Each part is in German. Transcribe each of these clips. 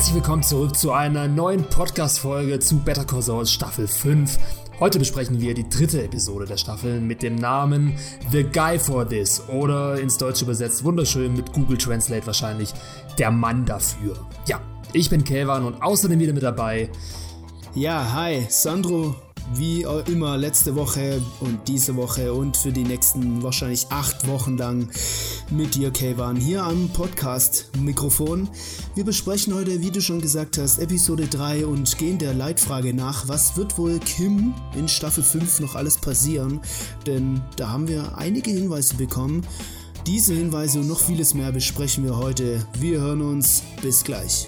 Herzlich willkommen zurück zu einer neuen Podcast-Folge zu Better Call Staffel 5. Heute besprechen wir die dritte Episode der Staffel mit dem Namen The Guy for This oder ins Deutsche übersetzt wunderschön mit Google Translate wahrscheinlich der Mann dafür. Ja, ich bin Kelvan und außerdem wieder mit dabei. Ja, hi, Sandro wie immer letzte Woche und diese Woche und für die nächsten wahrscheinlich acht Wochen lang mit dir, Kayvan, hier am Podcast-Mikrofon. Wir besprechen heute, wie du schon gesagt hast, Episode 3 und gehen der Leitfrage nach, was wird wohl Kim in Staffel 5 noch alles passieren? Denn da haben wir einige Hinweise bekommen. Diese Hinweise und noch vieles mehr besprechen wir heute. Wir hören uns. Bis gleich.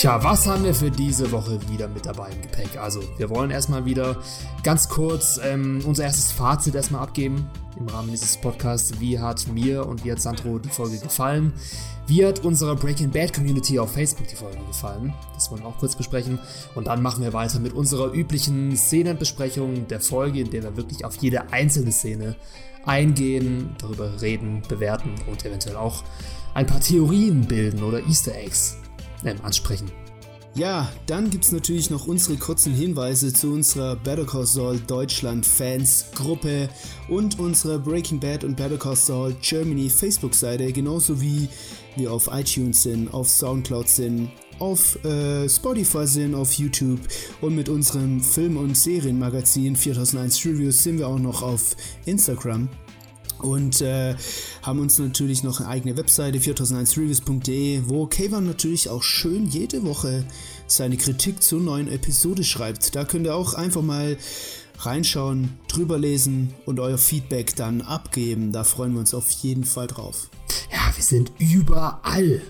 Tja, was haben wir für diese Woche wieder mit dabei im Gepäck? Also, wir wollen erstmal wieder ganz kurz ähm, unser erstes Fazit erstmal abgeben im Rahmen dieses Podcasts. Wie hat mir und wie hat Sandro die Folge gefallen? Wie hat unserer Breaking Bad Community auf Facebook die Folge gefallen? Das wollen wir auch kurz besprechen. Und dann machen wir weiter mit unserer üblichen Szenenbesprechung der Folge, in der wir wirklich auf jede einzelne Szene eingehen, darüber reden, bewerten und eventuell auch ein paar Theorien bilden oder Easter Eggs ähm, ansprechen. Ja, dann gibt es natürlich noch unsere kurzen Hinweise zu unserer Better Call Saul Deutschland Fans Gruppe und unserer Breaking Bad und Better Call Saul Germany Facebook Seite, genauso wie wir auf iTunes sind, auf Soundcloud sind, auf äh, Spotify sind, auf YouTube und mit unserem Film- und Serienmagazin 4001 Reviews sind wir auch noch auf Instagram und äh, haben uns natürlich noch eine eigene Webseite 4001reviews.de, wo Kayvan natürlich auch schön jede Woche seine Kritik zur neuen Episode schreibt. Da könnt ihr auch einfach mal reinschauen, drüber lesen und euer Feedback dann abgeben. Da freuen wir uns auf jeden Fall drauf. Ja, wir sind überall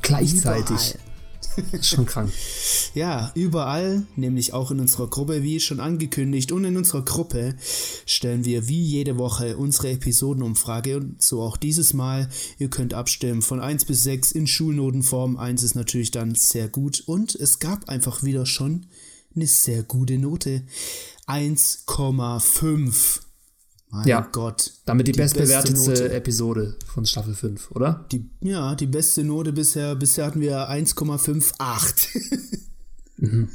gleichzeitig. Überall. Schon krank. ja, überall, nämlich auch in unserer Gruppe, wie schon angekündigt. Und in unserer Gruppe stellen wir wie jede Woche unsere Episodenumfrage und so auch dieses Mal. Ihr könnt abstimmen von 1 bis 6 in Schulnotenform. 1 ist natürlich dann sehr gut und es gab einfach wieder schon eine sehr gute Note. 1,5 mein ja, Gott. Damit die, die bestbewertetste Episode von Staffel 5, oder? Die, ja, die beste Note bisher. Bisher hatten wir 1,58. mhm.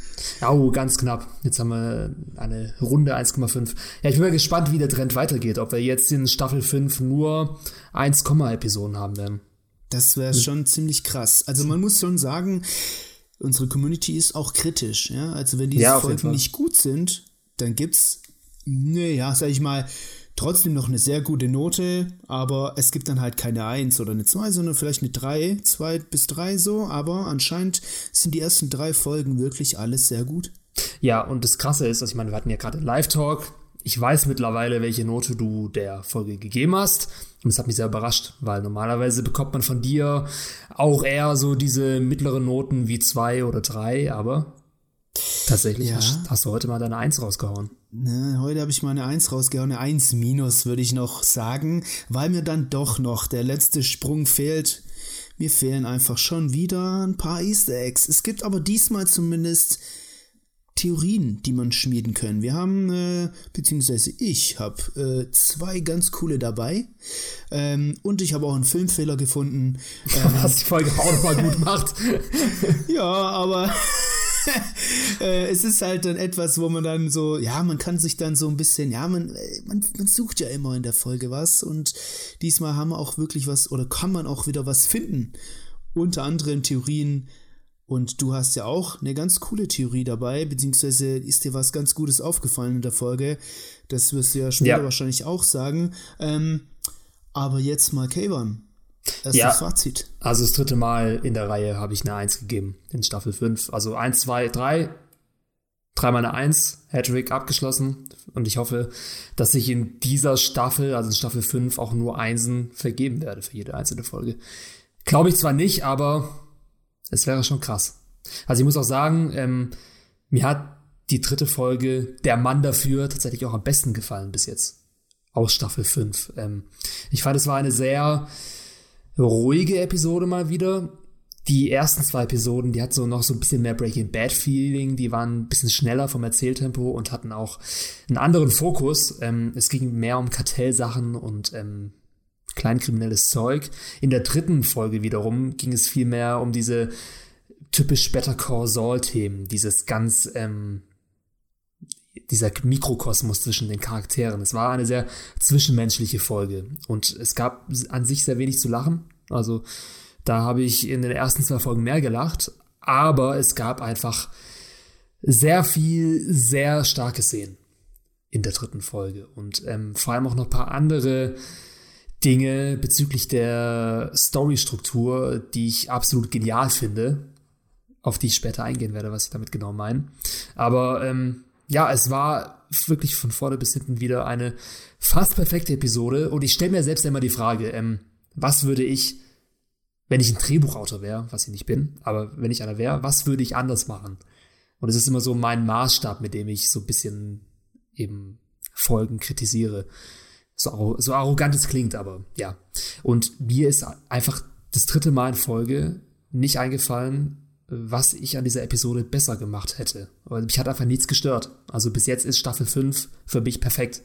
Oh, ganz knapp. Jetzt haben wir eine Runde 1,5. Ja, ich bin mal gespannt, wie der Trend weitergeht. Ob wir jetzt in Staffel 5 nur 1, Episoden haben werden. Das wäre schon ziemlich krass. Also man muss schon sagen, unsere Community ist auch kritisch. Ja? Also wenn diese ja, Folgen nicht gut sind, dann gibt's, naja, sag ich mal, trotzdem noch eine sehr gute Note, aber es gibt dann halt keine 1 oder eine 2, sondern vielleicht eine 3, 2 bis 3 so, aber anscheinend sind die ersten drei Folgen wirklich alles sehr gut. Ja, und das Krasse ist, dass ich meine, wir hatten ja gerade Live-Talk. Ich weiß mittlerweile, welche Note du der Folge gegeben hast. Und das hat mich sehr überrascht, weil normalerweise bekommt man von dir auch eher so diese mittleren Noten wie 2 oder 3, aber Tatsächlich ja. hast, hast, du heute mal deine Eins rausgehauen. Ne, heute habe ich mal eine Eins rausgehauen, eine Eins minus, würde ich noch sagen, weil mir dann doch noch der letzte Sprung fehlt. Mir fehlen einfach schon wieder ein paar Easter Eggs. Es gibt aber diesmal zumindest Theorien, die man schmieden können. Wir haben, äh, beziehungsweise ich habe äh, zwei ganz coole dabei. Ähm, und ich habe auch einen Filmfehler gefunden. Ähm, Was die Folge auch nochmal gut macht. ja, aber es ist halt dann etwas, wo man dann so, ja, man kann sich dann so ein bisschen, ja, man, äh, man, man sucht ja immer in der Folge was und diesmal haben wir auch wirklich was oder kann man auch wieder was finden. Unter anderem Theorien, und du hast ja auch eine ganz coole Theorie dabei, beziehungsweise ist dir was ganz Gutes aufgefallen in der Folge. Das wirst du ja später ja. wahrscheinlich auch sagen. Ähm, aber jetzt mal Kayvan. Das ja, ist das Fazit. Also das dritte Mal in der Reihe habe ich eine 1 gegeben in Staffel 5. Also 1, 2, 3. Dreimal eine 1, Hattrick abgeschlossen. Und ich hoffe, dass ich in dieser Staffel, also in Staffel 5, auch nur Einsen vergeben werde für jede einzelne Folge. Glaube ich zwar nicht, aber es wäre schon krass. Also ich muss auch sagen, ähm, mir hat die dritte Folge Der Mann dafür tatsächlich auch am besten gefallen bis jetzt. Aus Staffel 5. Ähm, ich fand, es war eine sehr ruhige Episode mal wieder, die ersten zwei Episoden, die hatten so noch so ein bisschen mehr Breaking Bad Feeling, die waren ein bisschen schneller vom Erzähltempo und hatten auch einen anderen Fokus. Ähm, es ging mehr um Kartellsachen und ähm, kleinkriminelles Zeug. In der dritten Folge wiederum ging es viel mehr um diese typisch Better Call Saul Themen, dieses ganz ähm, dieser Mikrokosmos zwischen den Charakteren. Es war eine sehr zwischenmenschliche Folge und es gab an sich sehr wenig zu lachen. Also da habe ich in den ersten zwei Folgen mehr gelacht, aber es gab einfach sehr viel, sehr starke Szenen in der dritten Folge und ähm, vor allem auch noch ein paar andere Dinge bezüglich der Storystruktur, die ich absolut genial finde, auf die ich später eingehen werde, was ich damit genau meine. Aber ähm, ja, es war wirklich von vorne bis hinten wieder eine fast perfekte Episode und ich stelle mir selbst immer die Frage, ähm, was würde ich, wenn ich ein Drehbuchautor wäre, was ich nicht bin, aber wenn ich einer wäre, was würde ich anders machen? Und es ist immer so mein Maßstab, mit dem ich so ein bisschen eben Folgen kritisiere. So, so arrogant es klingt, aber ja. Und mir ist einfach das dritte Mal in Folge nicht eingefallen, was ich an dieser Episode besser gemacht hätte. Aber mich hat einfach nichts gestört. Also bis jetzt ist Staffel 5 für mich perfekt.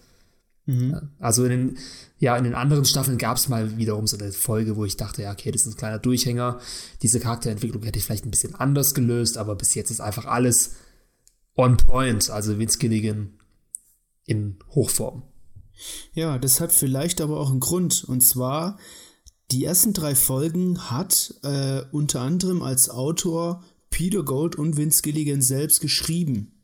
Mhm. Also in den, ja, in den anderen Staffeln gab es mal wiederum so eine Folge, wo ich dachte, ja, okay, das ist ein kleiner Durchhänger. Diese Charakterentwicklung hätte ich vielleicht ein bisschen anders gelöst, aber bis jetzt ist einfach alles on point. Also Vince Gilligan in Hochform. Ja, das hat vielleicht aber auch einen Grund. Und zwar, die ersten drei Folgen hat äh, unter anderem als Autor Peter Gold und Vince Gilligan selbst geschrieben.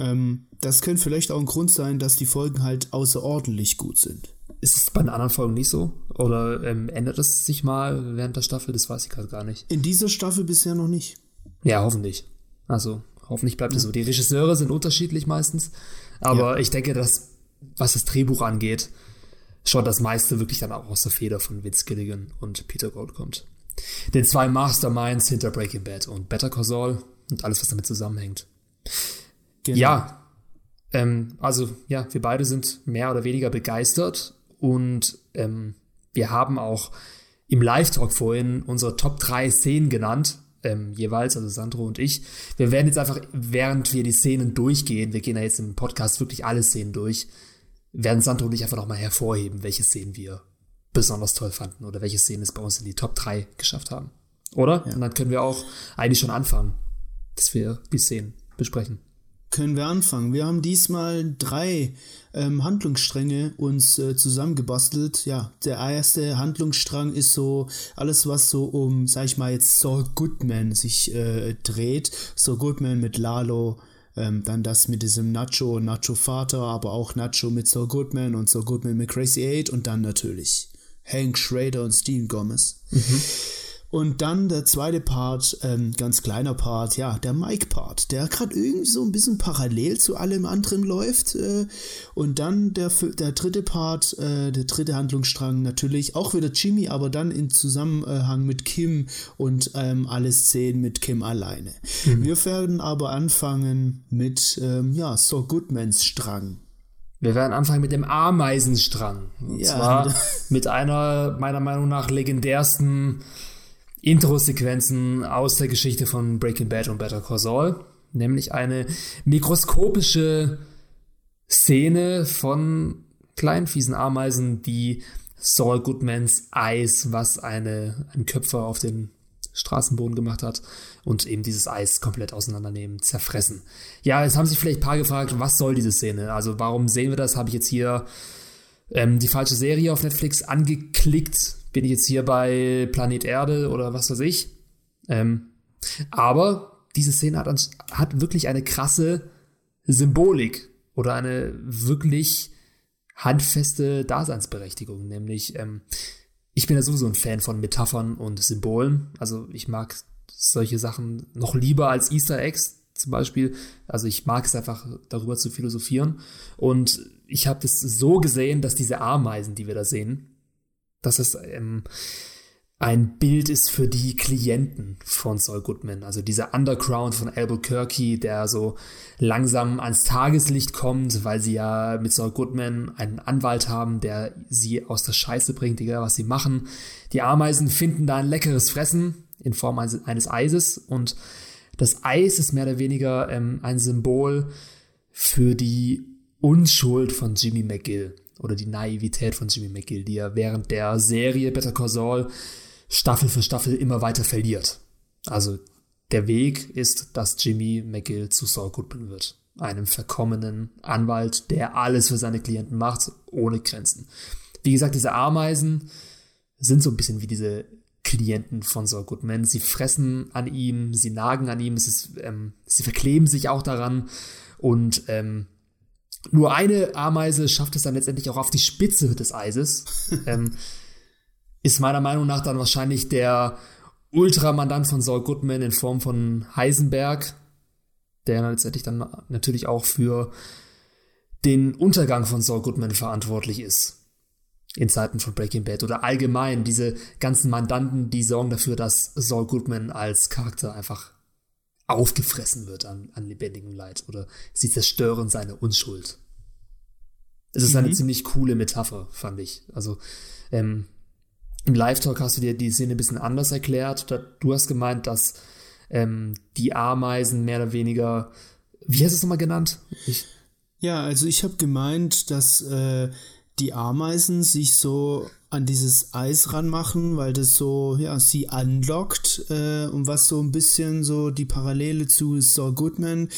Ähm, das könnte vielleicht auch ein Grund sein, dass die Folgen halt außerordentlich gut sind. Ist es bei den anderen Folgen nicht so? Oder ähm, ändert es sich mal während der Staffel? Das weiß ich gerade gar nicht. In dieser Staffel bisher noch nicht. Ja, hoffentlich. Also, hoffentlich bleibt es ja. so. Die Regisseure sind unterschiedlich meistens. Aber ja. ich denke, dass, was das Drehbuch angeht, schon das meiste wirklich dann auch aus der Feder von Vince Gilligan und Peter Gold kommt. Den zwei Masterminds hinter Breaking Bad und Better Call Saul und alles, was damit zusammenhängt. Genau. Ja, ähm, also ja, wir beide sind mehr oder weniger begeistert und ähm, wir haben auch im Live-Talk vorhin unsere Top 3 Szenen genannt, ähm, jeweils, also Sandro und ich. Wir werden jetzt einfach, während wir die Szenen durchgehen, wir gehen ja jetzt im Podcast wirklich alle Szenen durch, werden Sandro und ich einfach nochmal hervorheben, welche Szenen wir besonders toll fanden oder welche Szenen es bei uns in die Top 3 geschafft haben. Oder? Ja. Und dann können wir auch eigentlich schon anfangen, dass wir die Szenen besprechen können wir anfangen. Wir haben diesmal drei ähm, Handlungsstränge uns äh, zusammengebastelt. Ja, der erste Handlungsstrang ist so alles, was so um, sag ich mal jetzt, Saul Goodman sich äh, dreht. Saul Goodman mit Lalo, ähm, dann das mit diesem Nacho, Nacho Vater, aber auch Nacho mit Saul Goodman und Saul Goodman mit Crazy Eight und dann natürlich Hank Schrader und Steve Gomez. Mhm. Und dann der zweite Part, ähm, ganz kleiner Part, ja, der Mike-Part, der gerade irgendwie so ein bisschen parallel zu allem anderen läuft. Äh, und dann der, der dritte Part, äh, der dritte Handlungsstrang, natürlich auch wieder Jimmy, aber dann in Zusammenhang mit Kim und ähm, alle Szenen mit Kim alleine. Mhm. Wir werden aber anfangen mit, ähm, ja, So Goodmans Strang. Wir werden anfangen mit dem Ameisenstrang. Und ja. zwar mit einer meiner Meinung nach legendärsten Intro-Sequenzen aus der Geschichte von Breaking Bad und Better Call Saul, nämlich eine mikroskopische Szene von kleinen fiesen Ameisen, die Saul Goodmans Eis, was eine, ein Köpfer auf den Straßenboden gemacht hat und eben dieses Eis komplett auseinandernehmen, zerfressen. Ja, jetzt haben sich vielleicht ein paar gefragt, was soll diese Szene? Also warum sehen wir das? Habe ich jetzt hier ähm, die falsche Serie auf Netflix angeklickt? Bin ich jetzt hier bei Planet Erde oder was weiß ich. Ähm, aber diese Szene hat, hat wirklich eine krasse Symbolik oder eine wirklich handfeste Daseinsberechtigung. Nämlich, ähm, ich bin ja sowieso ein Fan von Metaphern und Symbolen. Also ich mag solche Sachen noch lieber als Easter Eggs zum Beispiel. Also ich mag es einfach darüber zu philosophieren. Und ich habe das so gesehen, dass diese Ameisen, die wir da sehen, dass es ähm, ein Bild ist für die Klienten von Saul Goodman. Also dieser Underground von Albuquerque, der so langsam ans Tageslicht kommt, weil sie ja mit Saul Goodman einen Anwalt haben, der sie aus der Scheiße bringt, egal was sie machen. Die Ameisen finden da ein leckeres Fressen in Form eines, Eises und das Eis ist mehr oder weniger ähm, ein Symbol für die Unschuld von Jimmy McGill oder die Naivität von Jimmy McGill, die er während der Serie Better Call Saul Staffel für Staffel immer weiter verliert. Also der Weg ist, dass Jimmy McGill zu Saul Goodman wird. Einem verkommenen Anwalt, der alles für seine Klienten macht, ohne Grenzen. Wie gesagt, diese Ameisen sind so ein bisschen wie diese Klienten von Saul Goodman. Sie fressen an ihm, sie nagen an ihm, ist, ähm, sie verkleben sich auch daran und ähm, nur eine Ameise schafft es dann letztendlich auch auf die Spitze des Eises. ähm, ist meiner Meinung nach dann wahrscheinlich der Ultramandant von Saul Goodman in Form von Heisenberg, der letztendlich dann natürlich auch für den Untergang von Saul Goodman verantwortlich ist. In Zeiten von Breaking Bad oder allgemein diese ganzen Mandanten, die sorgen dafür, dass Saul Goodman als Charakter einfach aufgefressen wird an, an lebendigem Leid oder sie zerstören seine Unschuld. Es ist mhm. eine ziemlich coole Metapher, fand ich. Also ähm, im Live-Talk hast du dir die Szene ein bisschen anders erklärt. Du hast gemeint, dass ähm, die Ameisen mehr oder weniger, wie hast du es nochmal genannt? Ich ja, also ich habe gemeint, dass äh, die Ameisen sich so an dieses Eis ranmachen, weil das so, ja, sie anlockt äh, und was so ein bisschen so die Parallele zu Saul Goodman,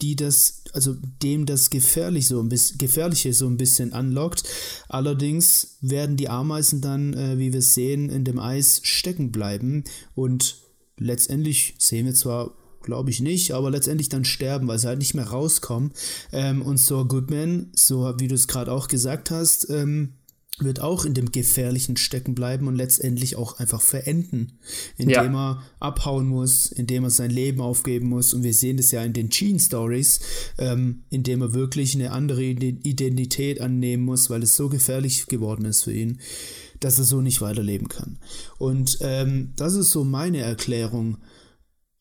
die das, also dem das gefährlich so ein bisschen, gefährliche so ein bisschen anlockt. Allerdings werden die Ameisen dann, äh, wie wir sehen, in dem Eis stecken bleiben und letztendlich sehen wir zwar glaube ich nicht, aber letztendlich dann sterben, weil sie halt nicht mehr rauskommen. Ähm, und so Goodman, so wie du es gerade auch gesagt hast, ähm, wird auch in dem Gefährlichen stecken bleiben und letztendlich auch einfach verenden, indem ja. er abhauen muss, indem er sein Leben aufgeben muss. Und wir sehen das ja in den Gene Stories, ähm, indem er wirklich eine andere Identität annehmen muss, weil es so gefährlich geworden ist für ihn, dass er so nicht weiterleben kann. Und ähm, das ist so meine Erklärung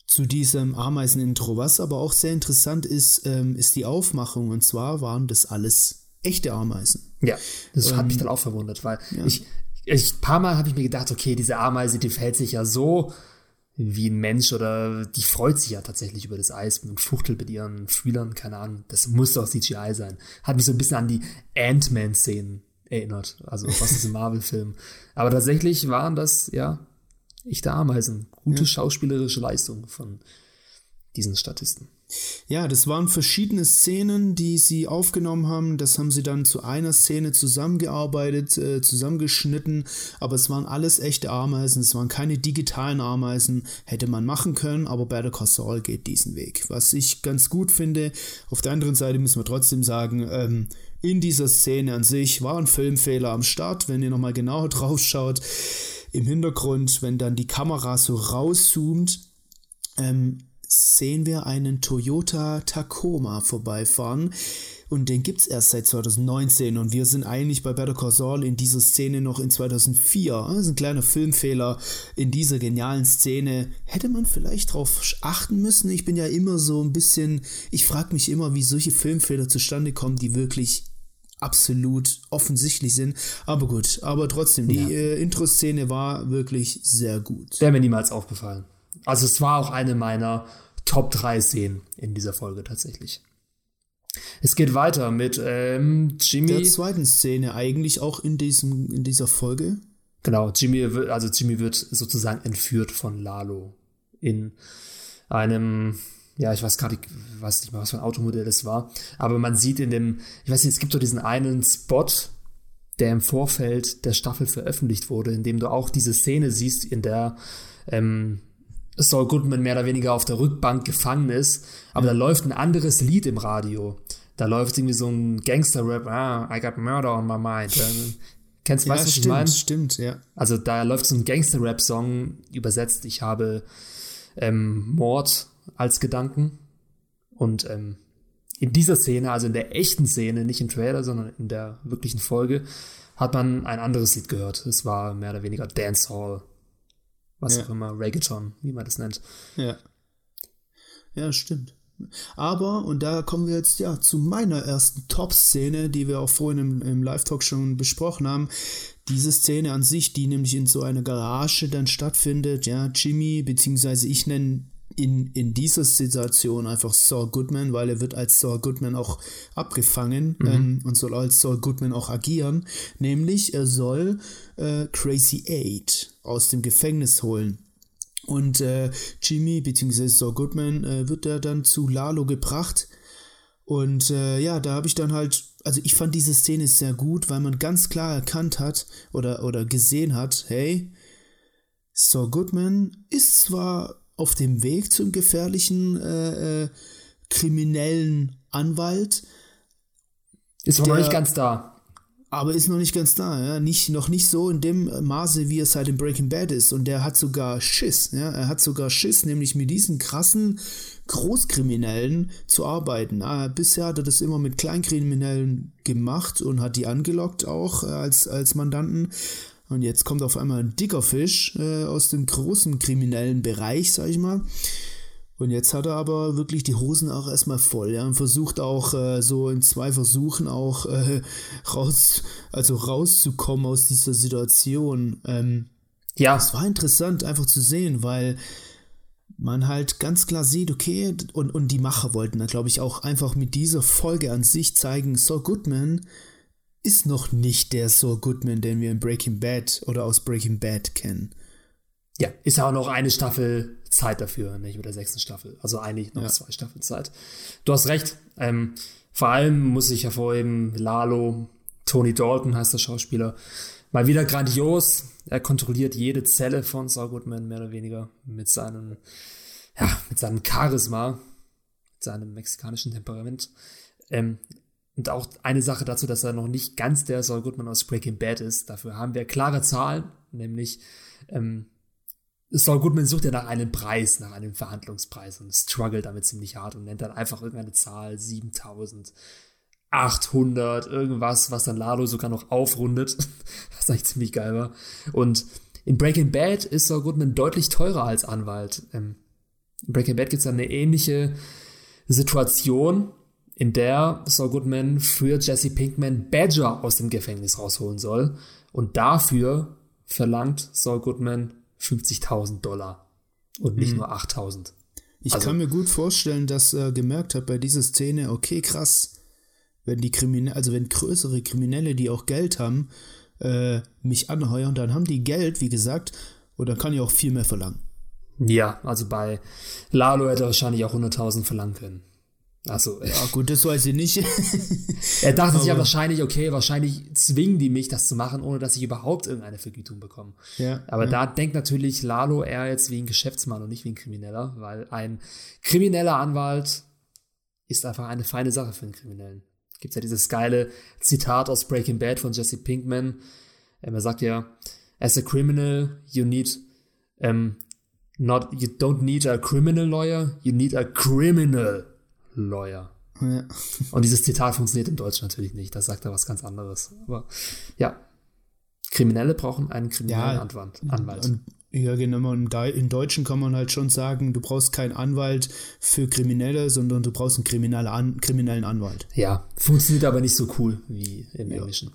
zu diesem Ameisen-Intro. Was aber auch sehr interessant ist, ähm, ist die Aufmachung. Und zwar waren das alles echte Ameisen. Ja, das ähm, hat mich ähm, dann auch verwundert, weil ja. ich, ich, ein paar Mal habe ich mir gedacht, okay, diese Ameise, die verhält sich ja so wie ein Mensch oder die freut sich ja tatsächlich über das Eis und fuchtelt mit ihren Fühlern, keine Ahnung. Das muss doch CGI sein. Hat mich so ein bisschen an die Ant-Man-Szenen erinnert, also was ist im Marvel-Film. Aber tatsächlich waren das, ja, echte Ameisen. Gute ja. schauspielerische Leistung von diesen Statisten. Ja, das waren verschiedene Szenen, die sie aufgenommen haben. Das haben sie dann zu einer Szene zusammengearbeitet, äh, zusammengeschnitten. Aber es waren alles echte Ameisen. Es waren keine digitalen Ameisen. Hätte man machen können, aber Better Call Saul geht diesen Weg. Was ich ganz gut finde. Auf der anderen Seite müssen wir trotzdem sagen, ähm, in dieser Szene an sich war ein Filmfehler am Start. Wenn ihr nochmal genauer drauf schaut, im Hintergrund, wenn dann die Kamera so rauszoomt, ähm, sehen wir einen Toyota Tacoma vorbeifahren. Und den gibt es erst seit 2019 und wir sind eigentlich bei Better Call Saul in dieser Szene noch in 2004. Das ist ein kleiner Filmfehler in dieser genialen Szene. Hätte man vielleicht darauf achten müssen? Ich bin ja immer so ein bisschen, ich frage mich immer, wie solche Filmfehler zustande kommen, die wirklich absolut offensichtlich sind. Aber gut, aber trotzdem, die ja. äh, Intro-Szene war wirklich sehr gut. Wäre mir niemals aufgefallen. Also es war auch eine meiner Top 3 Szenen in dieser Folge tatsächlich. Es geht weiter mit ähm, Jimmy. Der zweiten Szene eigentlich auch in, diesem, in dieser Folge. Genau, Jimmy, also Jimmy wird sozusagen entführt von Lalo in einem, ja, ich weiß gerade, ich weiß nicht mal, was für ein Automodell das war, aber man sieht in dem, ich weiß nicht, es gibt doch diesen einen Spot, der im Vorfeld der Staffel veröffentlicht wurde, in dem du auch diese Szene siehst, in der ähm, Saul Goodman mehr oder weniger auf der Rückbank gefangen ist, aber da läuft ein anderes Lied im Radio. Da läuft irgendwie so ein Gangster-Rap, ah, I got murder on my mind. Kennst du, ja, weißt du, was stimmt, ich meine? Stimmt, ja. Also da läuft so ein Gangster-Rap-Song übersetzt, ich habe ähm, Mord als Gedanken. Und ähm, in dieser Szene, also in der echten Szene, nicht im Trailer, sondern in der wirklichen Folge, hat man ein anderes Lied gehört. Es war mehr oder weniger Dancehall was ja. auch immer, Reggaeton, wie man das nennt. Ja. Ja, stimmt. Aber, und da kommen wir jetzt ja zu meiner ersten Top-Szene, die wir auch vorhin im, im Live-Talk schon besprochen haben, diese Szene an sich, die nämlich in so einer Garage dann stattfindet, ja, Jimmy, beziehungsweise ich nenne in, in dieser Situation einfach Saul Goodman, weil er wird als Saul Goodman auch abgefangen mhm. ähm, und soll als Saul Goodman auch agieren. Nämlich, er soll äh, Crazy Eight aus dem Gefängnis holen. Und äh, Jimmy bzw. Saul Goodman äh, wird er dann zu Lalo gebracht. Und äh, ja, da habe ich dann halt, also ich fand diese Szene sehr gut, weil man ganz klar erkannt hat oder, oder gesehen hat, hey, Saul Goodman ist zwar auf dem Weg zum gefährlichen äh, äh, kriminellen Anwalt. Ist aber noch nicht ganz da. Aber ist noch nicht ganz da, ja. Nicht, noch nicht so in dem Maße, wie es halt in Breaking Bad ist. Und der hat sogar Schiss, ja. Er hat sogar Schiss, nämlich mit diesen krassen Großkriminellen zu arbeiten. Ah, bisher hat er das immer mit Kleinkriminellen gemacht und hat die angelockt auch äh, als, als Mandanten. Und jetzt kommt auf einmal ein dicker Fisch äh, aus dem großen kriminellen Bereich, sag ich mal. Und jetzt hat er aber wirklich die Hosen auch erstmal voll, ja, und versucht auch äh, so in zwei Versuchen auch äh, raus, also rauszukommen aus dieser Situation. Ähm, ja. Es war interessant einfach zu sehen, weil man halt ganz klar sieht, okay, und, und die Macher wollten da, glaube ich, auch einfach mit dieser Folge an sich zeigen, so Goodman ist noch nicht der Saul Goodman, den wir in Breaking Bad oder aus Breaking Bad kennen. Ja, ist auch noch eine Staffel Zeit dafür, nicht mit der sechsten Staffel. Also eigentlich noch ja. zwei Staffeln Zeit. Du hast recht. Ähm, vor allem muss ich hervorheben, Lalo, Tony Dalton heißt der Schauspieler, mal wieder grandios. Er kontrolliert jede Zelle von Saul Goodman mehr oder weniger mit seinem, ja, mit seinem Charisma, mit seinem mexikanischen Temperament. Ähm, und auch eine Sache dazu, dass er noch nicht ganz der Saul Goodman aus Breaking Bad ist. Dafür haben wir klare Zahlen, nämlich ähm, Saul Goodman sucht ja nach einem Preis, nach einem Verhandlungspreis und struggelt damit ziemlich hart und nennt dann einfach irgendeine Zahl, 7800, irgendwas, was dann Lalo sogar noch aufrundet, was eigentlich ziemlich geil war. Und in Breaking Bad ist Saul Goodman deutlich teurer als Anwalt. Ähm, in Breaking Bad gibt es eine ähnliche Situation, in der Saul Goodman für Jesse Pinkman Badger aus dem Gefängnis rausholen soll. Und dafür verlangt Saul Goodman 50.000 Dollar und nicht mhm. nur 8.000. Ich also, kann mir gut vorstellen, dass er gemerkt hat bei dieser Szene, okay, krass, wenn die Kriminelle, also wenn größere Kriminelle, die auch Geld haben, äh, mich anheuern, dann haben die Geld, wie gesagt, oder kann ich auch viel mehr verlangen. Ja, also bei Lalo hätte er wahrscheinlich auch 100.000 verlangen können. Also, ja, gut, das weiß ich nicht. er dachte sich ja wahrscheinlich, okay, wahrscheinlich zwingen die mich, das zu machen, ohne dass ich überhaupt irgendeine Vergütung bekomme. Ja, Aber ja. da denkt natürlich Lalo eher jetzt wie ein Geschäftsmann und nicht wie ein Krimineller, weil ein krimineller Anwalt ist einfach eine feine Sache für einen Kriminellen. Gibt ja dieses geile Zitat aus Breaking Bad von Jesse Pinkman. Ähm, er sagt ja, as a criminal, you need um, not, you don't need a criminal lawyer, you need a criminal Lawyer. Ja. Und dieses Zitat funktioniert im Deutschen natürlich nicht. Das sagt er was ganz anderes. Aber ja, Kriminelle brauchen einen kriminellen ja, Anwalt. Und, ja, genau. Im Deutschen kann man halt schon sagen, du brauchst keinen Anwalt für Kriminelle, sondern du brauchst einen kriminellen Anwalt. Ja, funktioniert aber nicht so cool wie im ja. Englischen.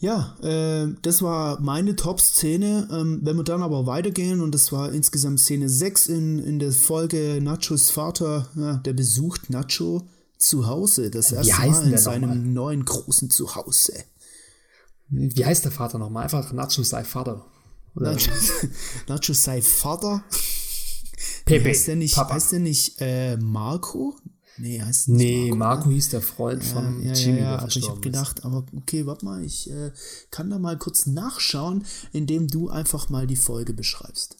Ja, äh, das war meine Top-Szene. Ähm, wenn wir dann aber weitergehen, und das war insgesamt Szene 6 in, in der Folge Nachos Vater, ja, der besucht Nacho zu Hause. Das erste Mal in seinem neuen großen Zuhause. Wie heißt der Vater nochmal? Einfach Nacho sei Vater. Nacho, Nacho sei Vater? Pepe. Heißt der nicht, Papa. heißt der nicht äh, Marco? Nee, heißt nicht Nee, Marco, Marco hieß der Freund ja, von ja, Jimmy, ja, ja, aber ich habe gedacht, aber okay, warte mal, ich äh, kann da mal kurz nachschauen, indem du einfach mal die Folge beschreibst.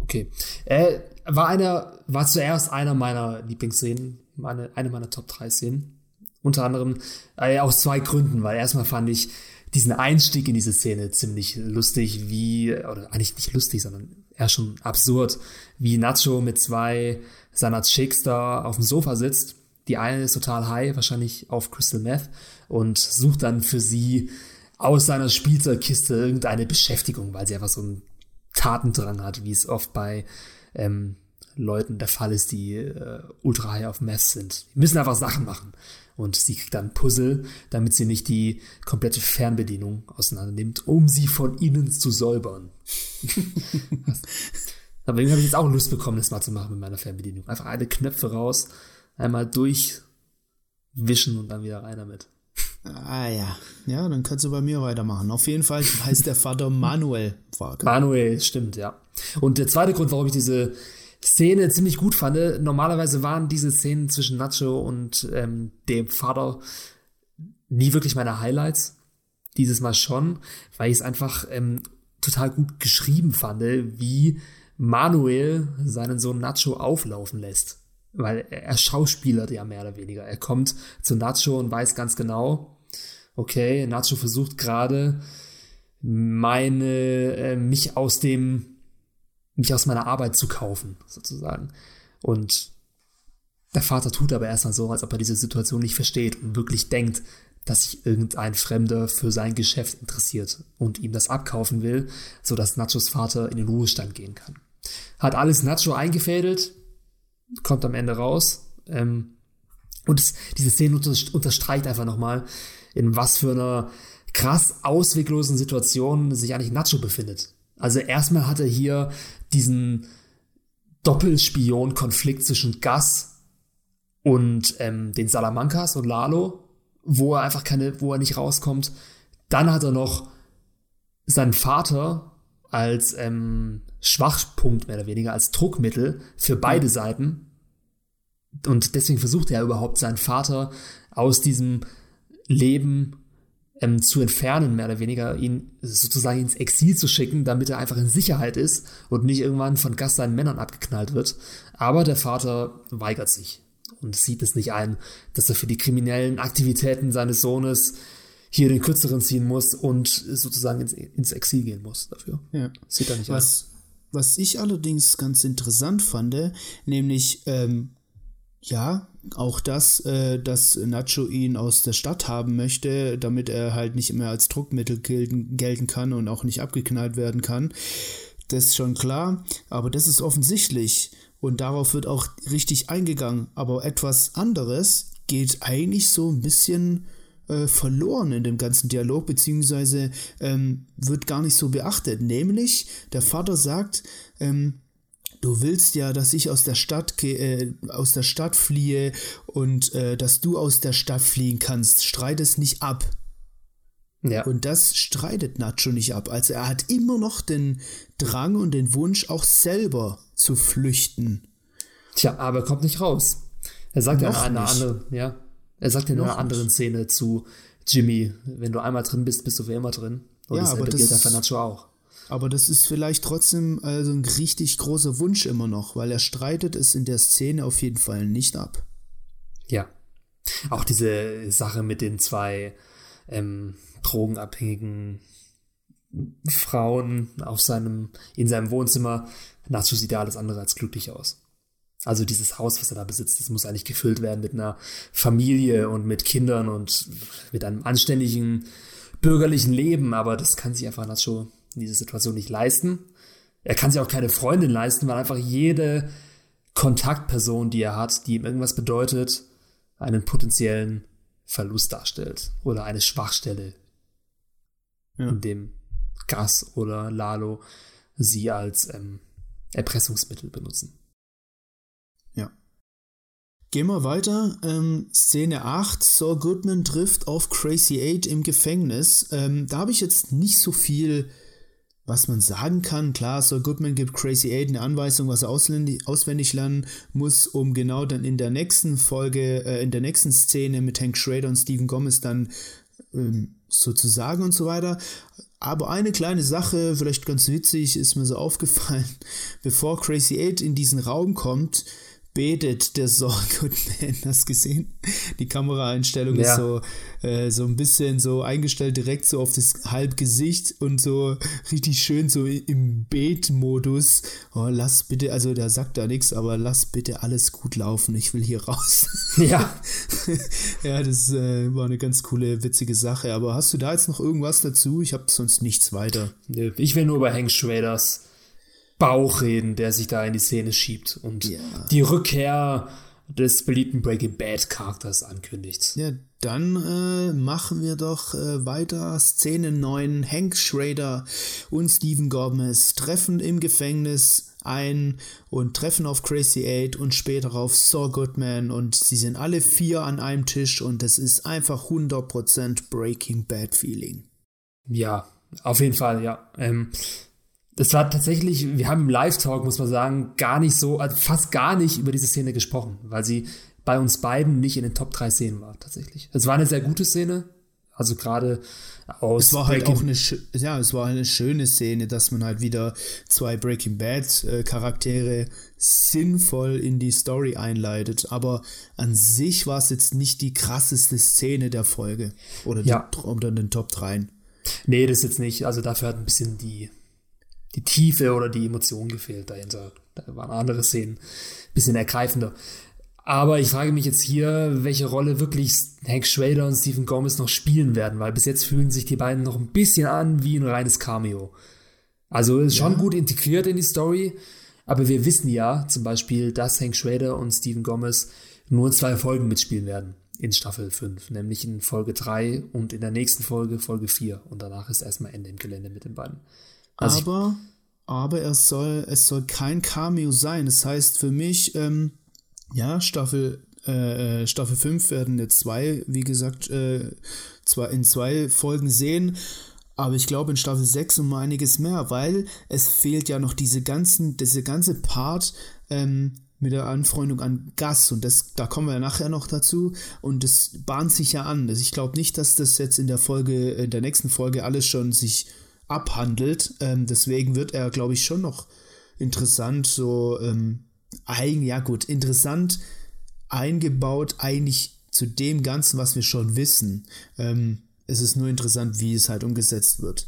Okay. Äh, war einer, war zuerst einer meiner Lieblingsszenen, meine, eine meiner Top 3 Szenen. Unter anderem äh, aus zwei Gründen, weil erstmal fand ich diesen Einstieg in diese Szene ziemlich lustig, wie, oder eigentlich nicht lustig, sondern eher schon absurd, wie Nacho mit zwei seiner Chicks da auf dem Sofa sitzt. Die eine ist total high, wahrscheinlich auf Crystal Meth und sucht dann für sie aus seiner Spielzeugkiste irgendeine Beschäftigung, weil sie einfach so einen Tatendrang hat, wie es oft bei ähm, Leuten der Fall ist, die äh, ultra high auf Meth sind. Die müssen einfach Sachen machen. Und sie kriegt dann Puzzle, damit sie nicht die komplette Fernbedienung auseinander nimmt, um sie von innen zu säubern. Aber irgendwie habe ich jetzt auch Lust bekommen, das mal zu machen mit meiner Fernbedienung. Einfach alle Knöpfe raus, einmal durchwischen und dann wieder rein damit. Ah ja, ja, dann kannst du bei mir weitermachen. Auf jeden Fall heißt der Vater Manuel. Manuel, stimmt, ja. Und der zweite Grund, warum ich diese Szene ziemlich gut fand, normalerweise waren diese Szenen zwischen Nacho und ähm, dem Vater nie wirklich meine Highlights. Dieses Mal schon, weil ich es einfach ähm, total gut geschrieben fand, wie Manuel seinen Sohn Nacho auflaufen lässt. Weil er schauspielert ja mehr oder weniger. Er kommt zu Nacho und weiß ganz genau, okay, Nacho versucht gerade meine, äh, mich aus dem, mich aus meiner Arbeit zu kaufen, sozusagen. Und der Vater tut aber erstmal so, als ob er diese Situation nicht versteht und wirklich denkt, dass sich irgendein Fremder für sein Geschäft interessiert und ihm das abkaufen will, sodass Nachos Vater in den Ruhestand gehen kann. Hat alles Nacho eingefädelt, kommt am Ende raus. Ähm, und es, diese Szene unterstreicht einfach nochmal, in was für einer krass ausweglosen Situation sich eigentlich Nacho befindet. Also erstmal hat er hier diesen Doppelspion-Konflikt zwischen Gas und ähm, den Salamancas und Lalo, wo er einfach keine, wo er nicht rauskommt. Dann hat er noch seinen Vater als ähm, Schwachpunkt mehr oder weniger, als Druckmittel für beide Seiten. Und deswegen versucht er überhaupt seinen Vater aus diesem Leben ähm, zu entfernen, mehr oder weniger, ihn sozusagen ins Exil zu schicken, damit er einfach in Sicherheit ist und nicht irgendwann von Gast seinen Männern abgeknallt wird. Aber der Vater weigert sich und sieht es nicht ein, dass er für die kriminellen Aktivitäten seines Sohnes hier den kürzeren ziehen muss und sozusagen ins, ins Exil gehen muss dafür. Ja. Sieht er nicht was, ein. Was ich allerdings ganz interessant fand, nämlich ähm, ja, auch das, äh, dass Nacho ihn aus der Stadt haben möchte, damit er halt nicht mehr als Druckmittel gelten, gelten kann und auch nicht abgeknallt werden kann. Das ist schon klar, aber das ist offensichtlich und darauf wird auch richtig eingegangen. Aber etwas anderes geht eigentlich so ein bisschen äh, verloren in dem ganzen Dialog, beziehungsweise ähm, wird gar nicht so beachtet. Nämlich, der Vater sagt, ähm, du willst ja, dass ich aus der Stadt äh, aus der Stadt fliehe und äh, dass du aus der Stadt fliehen kannst. Streit es nicht ab. Ja. Und das streitet Nacho nicht ab. Also er hat immer noch den Drang und den Wunsch, auch selber zu flüchten. Tja, aber er kommt nicht raus. Er sagt noch ja in einer anderen, ja. Er sagt in einer anderen Szene zu Jimmy, wenn du einmal drin bist, bist du für immer drin. Und ja, das aber das, für Nacho auch. Aber das ist vielleicht trotzdem also ein richtig großer Wunsch immer noch, weil er streitet es in der Szene auf jeden Fall nicht ab. Ja. Auch diese Sache mit den zwei ähm, drogenabhängigen Frauen auf seinem, in seinem Wohnzimmer. Nacho sieht ja alles andere als glücklich aus. Also dieses Haus, was er da besitzt, das muss eigentlich gefüllt werden mit einer Familie und mit Kindern und mit einem anständigen bürgerlichen Leben, aber das kann sich einfach Nacho in dieser Situation nicht leisten. Er kann sich auch keine Freundin leisten, weil einfach jede Kontaktperson, die er hat, die ihm irgendwas bedeutet, einen potenziellen Verlust darstellt oder eine Schwachstelle, ja. in dem Gas oder Lalo sie als ähm, Erpressungsmittel benutzen. Ja. Gehen wir weiter. Ähm, Szene 8. Saul Goodman trifft auf Crazy 8 im Gefängnis. Ähm, da habe ich jetzt nicht so viel was man sagen kann, klar, Saul Goodman gibt Crazy Aid eine Anweisung, was er auswendig lernen muss, um genau dann in der nächsten Folge, äh, in der nächsten Szene mit Hank Schrader und Stephen Gomez dann ähm, sozusagen und so weiter. Aber eine kleine Sache, vielleicht ganz witzig, ist mir so aufgefallen, bevor Crazy Eight in diesen Raum kommt, betet der Saul Goodman. Hast du gesehen? Die Kameraeinstellung ja. ist so, äh, so ein bisschen so eingestellt direkt so auf das Halbgesicht und so richtig schön so im Betmodus. Oh, lass bitte, also der sagt da nichts, aber lass bitte alles gut laufen. Ich will hier raus. Ja. ja, das äh, war eine ganz coole, witzige Sache. Aber hast du da jetzt noch irgendwas dazu? Ich habe sonst nichts weiter. Ich will nur über Hank Schraders Bauch reden, der sich da in die Szene schiebt. Und ja. die Rückkehr des beliebten Breaking Bad Charakters ankündigt. Ja, dann äh, machen wir doch äh, weiter. Szene 9. Hank Schrader und Steven Gomez treffen im Gefängnis ein und treffen auf Crazy Eight und später auf Saw Goodman und sie sind alle vier an einem Tisch und es ist einfach 100% Breaking Bad Feeling. Ja, auf jeden Fall, ja. Ähm, das war tatsächlich, wir haben im Live-Talk, muss man sagen, gar nicht so, also fast gar nicht über diese Szene gesprochen, weil sie bei uns beiden nicht in den Top 3 Szenen war, tatsächlich. Es war eine sehr gute Szene, also gerade aus. Es war halt Breaking auch eine, ja, es war eine schöne Szene, dass man halt wieder zwei Breaking Bad äh, Charaktere sinnvoll in die Story einleitet. Aber an sich war es jetzt nicht die krasseste Szene der Folge oder ja. die, unter den Top 3. Nee, das jetzt nicht. Also dafür hat ein bisschen die, die Tiefe oder die Emotion gefehlt dahinter. Da waren andere Szenen ein bisschen ergreifender. Aber ich frage mich jetzt hier, welche Rolle wirklich Hank Schrader und Stephen Gomez noch spielen werden, weil bis jetzt fühlen sich die beiden noch ein bisschen an wie ein reines Cameo. Also ist schon gut integriert in die Story, aber wir wissen ja zum Beispiel, dass Hank Schrader und Stephen Gomez nur in zwei Folgen mitspielen werden in Staffel 5, nämlich in Folge 3 und in der nächsten Folge, Folge 4. Und danach ist erstmal Ende im Gelände mit den beiden. Also aber, aber es soll, es soll kein Cameo sein. Das heißt für mich, ähm, ja, Staffel, äh, äh Staffel 5 werden jetzt zwei, wie gesagt, äh, zwei, in zwei Folgen sehen. Aber ich glaube in Staffel 6 um einiges mehr, weil es fehlt ja noch diese ganzen, diese ganze Part ähm, mit der Anfreundung an Gas und das, da kommen wir ja nachher noch dazu und das bahnt sich ja an. Also ich glaube nicht, dass das jetzt in der Folge, in der nächsten Folge alles schon sich abhandelt. Ähm, deswegen wird er, glaube ich, schon noch interessant, so ähm, ein, ja gut, interessant eingebaut eigentlich zu dem Ganzen, was wir schon wissen. Ähm, es ist nur interessant, wie es halt umgesetzt wird.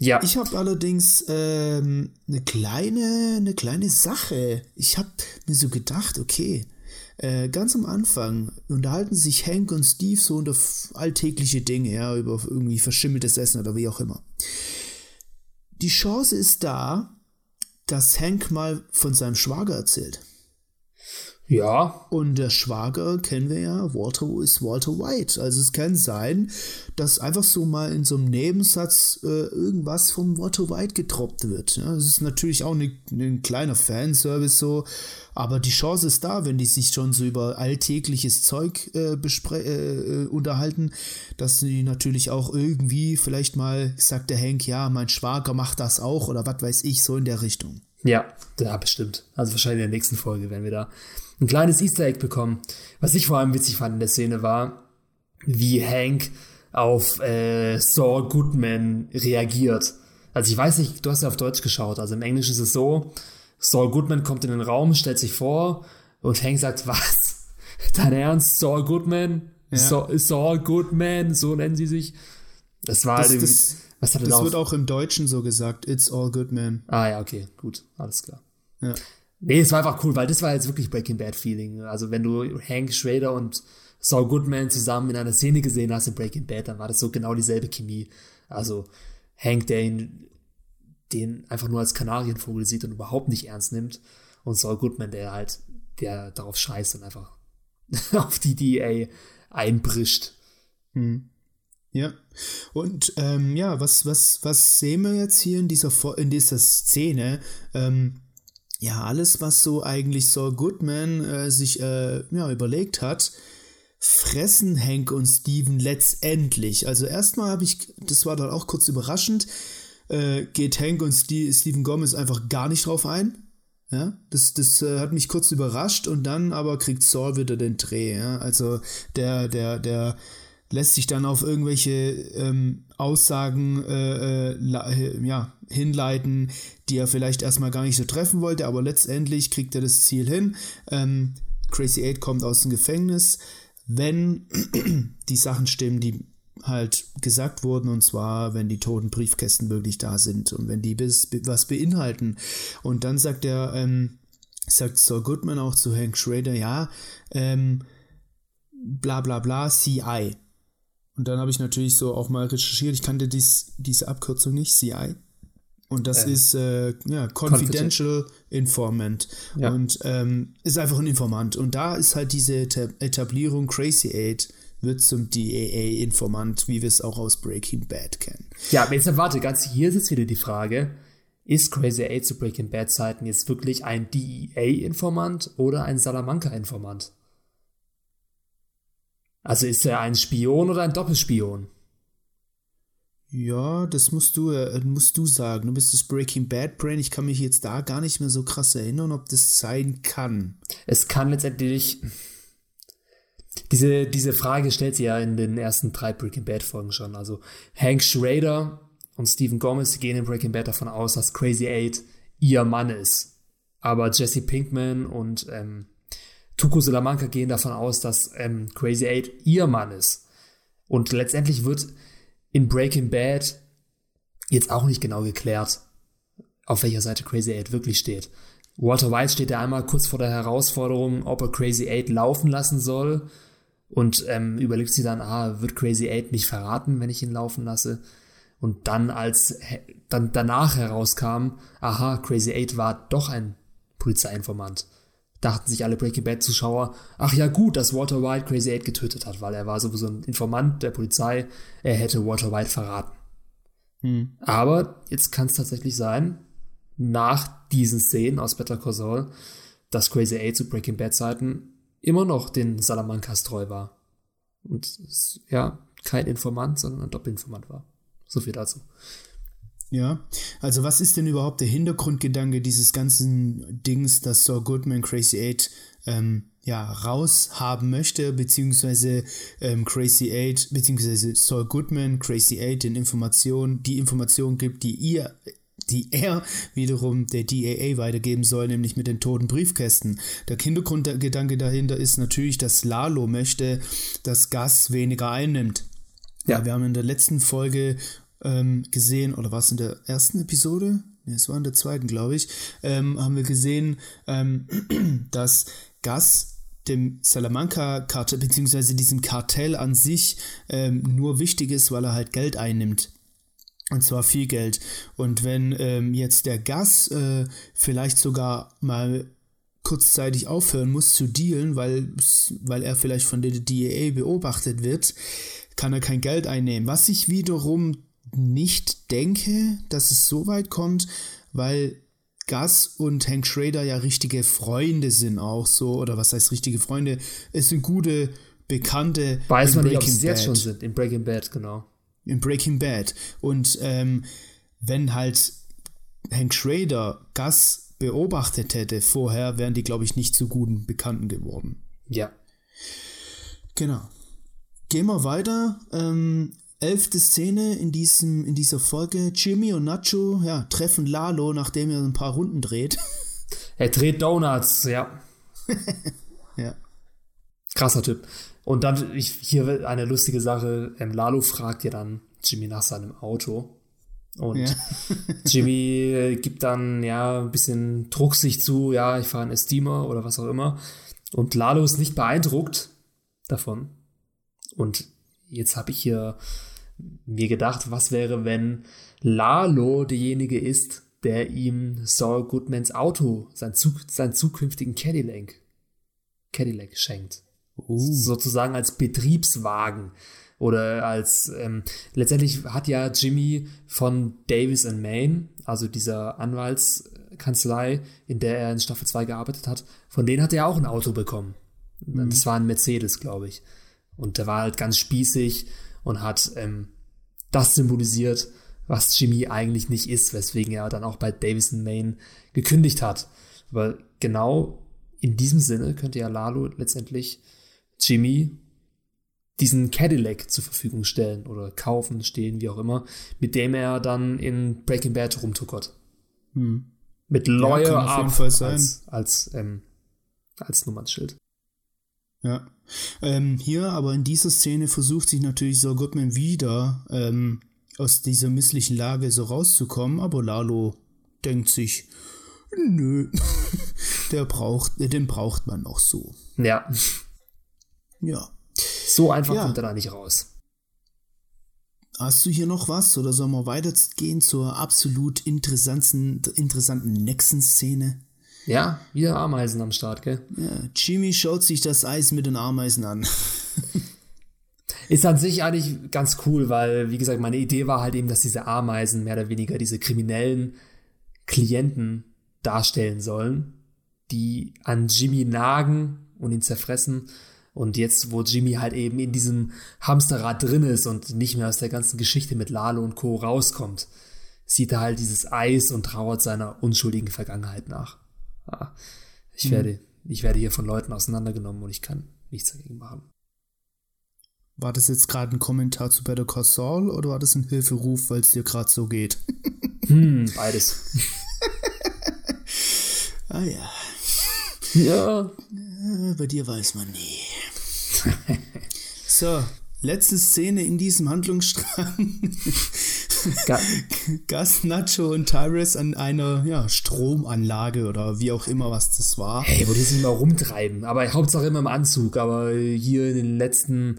Ja. Ich habe allerdings ähm, eine kleine, eine kleine Sache. Ich habe mir so gedacht, okay, äh, ganz am Anfang unterhalten sich Hank und Steve so unter alltägliche Dinge, ja, über irgendwie verschimmeltes Essen oder wie auch immer. Die Chance ist da, dass Hank mal von seinem Schwager erzählt. Ja. Und der Schwager kennen wir ja, Walter ist Walter White. Also es kann sein, dass einfach so mal in so einem Nebensatz äh, irgendwas vom Walter White getroppt wird. Ja, das ist natürlich auch ein ne, kleiner Fanservice so, aber die Chance ist da, wenn die sich schon so über alltägliches Zeug äh, äh, unterhalten, dass sie natürlich auch irgendwie vielleicht mal sagt der Hank, ja, mein Schwager macht das auch oder was weiß ich, so in der Richtung. Ja, ja, bestimmt. Also wahrscheinlich in der nächsten Folge werden wir da ein kleines Easter Egg bekommen. Was ich vor allem witzig fand in der Szene war, wie Hank auf äh, Saw Goodman reagiert. Also ich weiß nicht, du hast ja auf Deutsch geschaut. Also im Englischen ist es so, Saul Goodman kommt in den Raum, stellt sich vor und Hank sagt, was? Dein Ernst? Saul Goodman? Ja. Saul, Saul Goodman, so nennen sie sich. Das war das, halt das, was hat Das wird auch im Deutschen so gesagt, it's all good man. Ah ja, okay, gut, alles klar. Ja. Nee, es war einfach cool, weil das war jetzt wirklich Breaking Bad Feeling. Also wenn du Hank Schrader und Saul Goodman zusammen in einer Szene gesehen hast in Breaking Bad, dann war das so genau dieselbe Chemie. Also Hank, der ihn den einfach nur als Kanarienvogel sieht und überhaupt nicht ernst nimmt. Und Saul Goodman, der halt, der darauf scheißt und einfach auf die DA einbrischt. Hm. Ja. Und ähm, ja, was, was, was sehen wir jetzt hier in dieser, in dieser Szene? Ähm, ja, alles, was so eigentlich Saul Goodman äh, sich äh, ja, überlegt hat, fressen Hank und Steven letztendlich. Also erstmal habe ich, das war dann auch kurz überraschend, äh, geht Hank und Steve, Steven Gomez einfach gar nicht drauf ein. Ja, das, das äh, hat mich kurz überrascht und dann aber kriegt Saul wieder den Dreh. Ja? Also der, der, der lässt sich dann auf irgendwelche ähm, Aussagen äh, äh, ja, hinleiten, die er vielleicht erstmal gar nicht so treffen wollte, aber letztendlich kriegt er das Ziel hin. Ähm, Crazy Eight kommt aus dem Gefängnis, wenn die Sachen stimmen, die halt gesagt wurden, und zwar, wenn die toten Briefkästen wirklich da sind und wenn die bis, was beinhalten. Und dann sagt er, ähm, sagt Saul Goodman auch zu Hank Schrader, ja, ähm, bla bla bla, CI. Und dann habe ich natürlich so auch mal recherchiert, ich kannte dies, diese Abkürzung nicht, CI. Und das äh, ist äh, ja, Confidential Informant. Ja. Und ähm, ist einfach ein Informant. Und da ist halt diese Etablierung Crazy Eight wird zum DAA-Informant, wie wir es auch aus Breaking Bad kennen. Ja, aber jetzt warte, ganz hier sitzt wieder die Frage, ist Crazy Eight zu Breaking Bad Zeiten jetzt wirklich ein DEA-Informant oder ein Salamanca-Informant? Also ist er ein Spion oder ein Doppelspion? Ja, das musst du, äh, musst du sagen. Du bist das Breaking Bad Brain. Ich kann mich jetzt da gar nicht mehr so krass erinnern, ob das sein kann. Es kann letztendlich. Diese, diese Frage stellt sie ja in den ersten drei Breaking Bad Folgen schon. Also Hank Schrader und Stephen Gomez gehen in Breaking Bad davon aus, dass Crazy Eight ihr Mann ist. Aber Jesse Pinkman und ähm, Tuco Salamanca gehen davon aus, dass ähm, Crazy Eight ihr Mann ist. Und letztendlich wird in Breaking Bad jetzt auch nicht genau geklärt, auf welcher Seite Crazy Eight wirklich steht. Walter White steht ja einmal kurz vor der Herausforderung, ob er Crazy Eight laufen lassen soll und ähm, überlegt sie dann, ah, wird Crazy Eight mich verraten, wenn ich ihn laufen lasse? Und dann als dann danach herauskam, aha, Crazy Eight war doch ein Polizeiinformant dachten sich alle Breaking Bad Zuschauer, ach ja gut, dass Walter White Crazy Eight getötet hat, weil er war sowieso ein Informant der Polizei, er hätte Walter White verraten. Hm. Aber jetzt kann es tatsächlich sein, nach diesen Szenen aus Better Call Saul, dass Crazy Eight zu Breaking Bad Zeiten immer noch den Salamancas treu war. Und ja, kein Informant, sondern ein Doppelinformant war. So viel dazu. Ja, also was ist denn überhaupt der Hintergrundgedanke dieses ganzen Dings, dass Saul Goodman Crazy Eight ähm, ja, raushaben möchte, beziehungsweise ähm, Crazy Eight, beziehungsweise Saul Goodman Crazy Eight den Informationen, die Informationen gibt, die ihr die er wiederum der DAA weitergeben soll, nämlich mit den toten Briefkästen. Der Hintergrundgedanke dahinter ist natürlich, dass Lalo möchte, dass Gas weniger einnimmt. Ja. Wir haben in der letzten Folge ähm, gesehen, oder war es in der ersten Episode? Ne, es war in der zweiten, glaube ich, ähm, haben wir gesehen, ähm, dass Gas dem Salamanca-Kartell, beziehungsweise diesem Kartell an sich ähm, nur wichtig ist, weil er halt Geld einnimmt. Und zwar viel Geld. Und wenn ähm, jetzt der Gas äh, vielleicht sogar mal kurzzeitig aufhören muss zu dealen, weil, weil er vielleicht von der DEA beobachtet wird, kann er kein Geld einnehmen. Was sich wiederum nicht denke, dass es so weit kommt, weil Gus und Hank Schrader ja richtige Freunde sind auch so, oder was heißt richtige Freunde? Es sind gute Bekannte. Weiß man nicht, ob sie jetzt schon sind, in Breaking Bad, genau. In Breaking Bad. Und ähm, wenn halt Hank Schrader Gus beobachtet hätte vorher, wären die, glaube ich, nicht zu guten Bekannten geworden. Ja. Genau. Gehen wir weiter. Ähm, elfte Szene in, diesem, in dieser Folge. Jimmy und Nacho ja, treffen Lalo, nachdem er ein paar Runden dreht. Er dreht Donuts, ja. ja. Krasser Typ. Und dann ich, hier eine lustige Sache. Ähm, Lalo fragt ja dann Jimmy nach seinem Auto. Und ja. Jimmy äh, gibt dann ja ein bisschen Druck sich zu, ja, ich fahre einen Steamer oder was auch immer. Und Lalo ist nicht beeindruckt davon. Und jetzt habe ich hier mir gedacht, was wäre, wenn Lalo derjenige ist, der ihm Saul Goodmans Auto, sein, Zug, sein zukünftigen Cadillac, Cadillac schenkt. Uh. Sozusagen als Betriebswagen. Oder als, ähm, letztendlich hat ja Jimmy von Davis and Main, also dieser Anwaltskanzlei, in der er in Staffel 2 gearbeitet hat, von denen hat er auch ein Auto bekommen. Mhm. Das war ein Mercedes, glaube ich. Und der war halt ganz spießig und hat ähm, das symbolisiert, was Jimmy eigentlich nicht ist, weswegen er dann auch bei Davison Main gekündigt hat. Aber genau in diesem Sinne könnte ja Lalo letztendlich Jimmy diesen Cadillac zur Verfügung stellen oder kaufen, stehlen, wie auch immer, mit dem er dann in Breaking Bad rumtuckert. Hm. Mit Lawyer ja, Up als, als, ähm, als Nummernsschild. Ja. Ähm, hier aber in dieser Szene versucht sich natürlich so Goodman wieder ähm, aus dieser misslichen Lage so rauszukommen, aber Lalo denkt sich, nö, der braucht, den braucht man noch so. Ja. Ja. So einfach ja. kommt er da nicht raus. Hast du hier noch was oder sollen wir weitergehen zur absolut interessanten, interessanten nächsten Szene? Ja, wieder Ameisen am Start, gell? Ja, Jimmy schaut sich das Eis mit den Ameisen an. Ist an sich eigentlich ganz cool, weil, wie gesagt, meine Idee war halt eben, dass diese Ameisen mehr oder weniger diese kriminellen Klienten darstellen sollen, die an Jimmy nagen und ihn zerfressen. Und jetzt, wo Jimmy halt eben in diesem Hamsterrad drin ist und nicht mehr aus der ganzen Geschichte mit Lalo und Co. rauskommt, sieht er halt dieses Eis und trauert seiner unschuldigen Vergangenheit nach. Ja, ich, mhm. werde, ich werde hier von Leuten auseinandergenommen und ich kann nichts dagegen machen. War das jetzt gerade ein Kommentar zu Better Call Saul oder war das ein Hilferuf, weil es dir gerade so geht? Hm, beides. ah ja. Ja. Bei dir weiß man nie. so, letzte Szene in diesem Handlungsstrang. Gas, Nacho und Tyrus an einer ja, Stromanlage oder wie auch immer, was das war. Hey, wo die sich mal rumtreiben. Aber Hauptsache immer im Anzug. Aber hier in den letzten.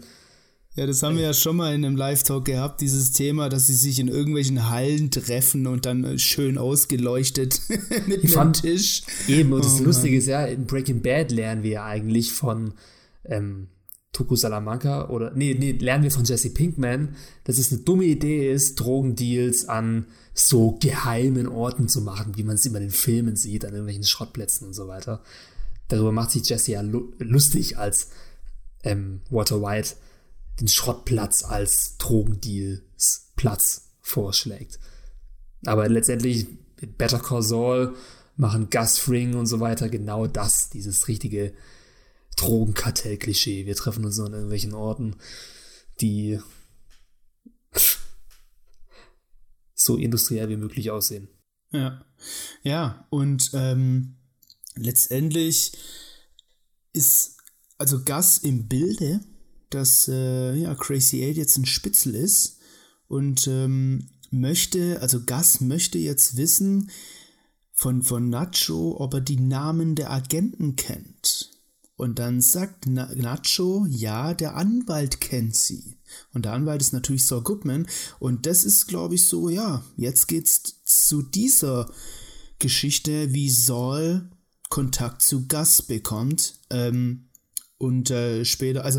Ja, das haben wir ja schon mal in einem Live-Talk gehabt, dieses Thema, dass sie sich in irgendwelchen Hallen treffen und dann schön ausgeleuchtet mit ich einem Tisch. Eben, und das oh, Lustige ist ja, in Breaking Bad lernen wir ja eigentlich von ähm, Tuku Salamanca oder nee, nee, lernen wir von Jesse Pinkman, dass es eine dumme Idee ist, Drogendeals an so geheimen Orten zu machen, wie man es immer in den Filmen sieht, an irgendwelchen Schrottplätzen und so weiter. Darüber macht sich Jesse ja lustig, als ähm, Walter White den Schrottplatz als Drogendeals-Platz vorschlägt. Aber letztendlich mit Better Call Saul machen Gus Fring und so weiter genau das, dieses richtige Drogenkartell-Klischee. Wir treffen uns an irgendwelchen Orten, die so industriell wie möglich aussehen. Ja, ja, und ähm, letztendlich ist also Gas im Bilde, dass äh, ja, Crazy Eight jetzt ein Spitzel ist und ähm, möchte, also Gas möchte jetzt wissen von, von Nacho, ob er die Namen der Agenten kennt. Und dann sagt Nacho, ja, der Anwalt kennt sie. Und der Anwalt ist natürlich Saul Goodman. Und das ist, glaube ich, so, ja, jetzt geht's zu dieser Geschichte, wie Saul Kontakt zu Gus bekommt. Ähm, und äh, später, also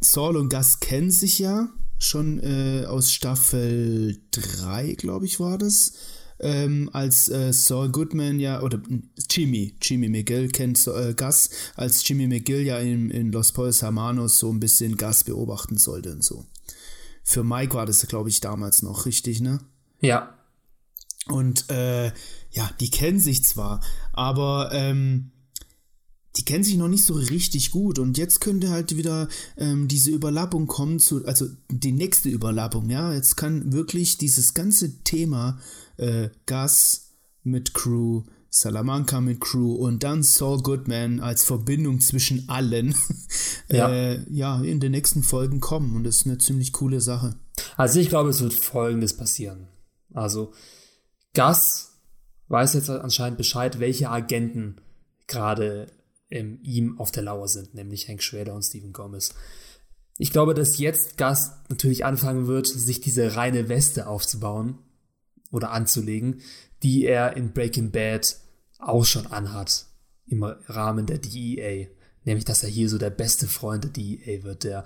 Saul und Gus kennen sich ja schon äh, aus Staffel 3, glaube ich, war das ähm, als äh, Saul Goodman ja, oder Jimmy, Jimmy McGill kennt äh, Gus, als Jimmy McGill ja in, in Los Pollos Hermanos so ein bisschen Gus beobachten sollte und so. Für Mike war das, glaube ich, damals noch richtig, ne? Ja. Und äh, ja, die kennen sich zwar, aber ähm, die kennen sich noch nicht so richtig gut und jetzt könnte halt wieder ähm, diese Überlappung kommen zu, also die nächste Überlappung, ja, jetzt kann wirklich dieses ganze Thema äh, Gus mit Crew, Salamanca mit Crew und dann Saul Goodman als Verbindung zwischen allen ja. Äh, ja, in den nächsten Folgen kommen und das ist eine ziemlich coole Sache. Also ich glaube, es wird folgendes passieren. Also Gus weiß jetzt anscheinend Bescheid, welche Agenten gerade ihm auf der Lauer sind, nämlich Hank Schrader und Stephen Gomez. Ich glaube, dass jetzt Gus natürlich anfangen wird, sich diese reine Weste aufzubauen oder anzulegen, die er in Breaking Bad auch schon anhat im Rahmen der DEA. Nämlich, dass er hier so der beste Freund der DEA wird, der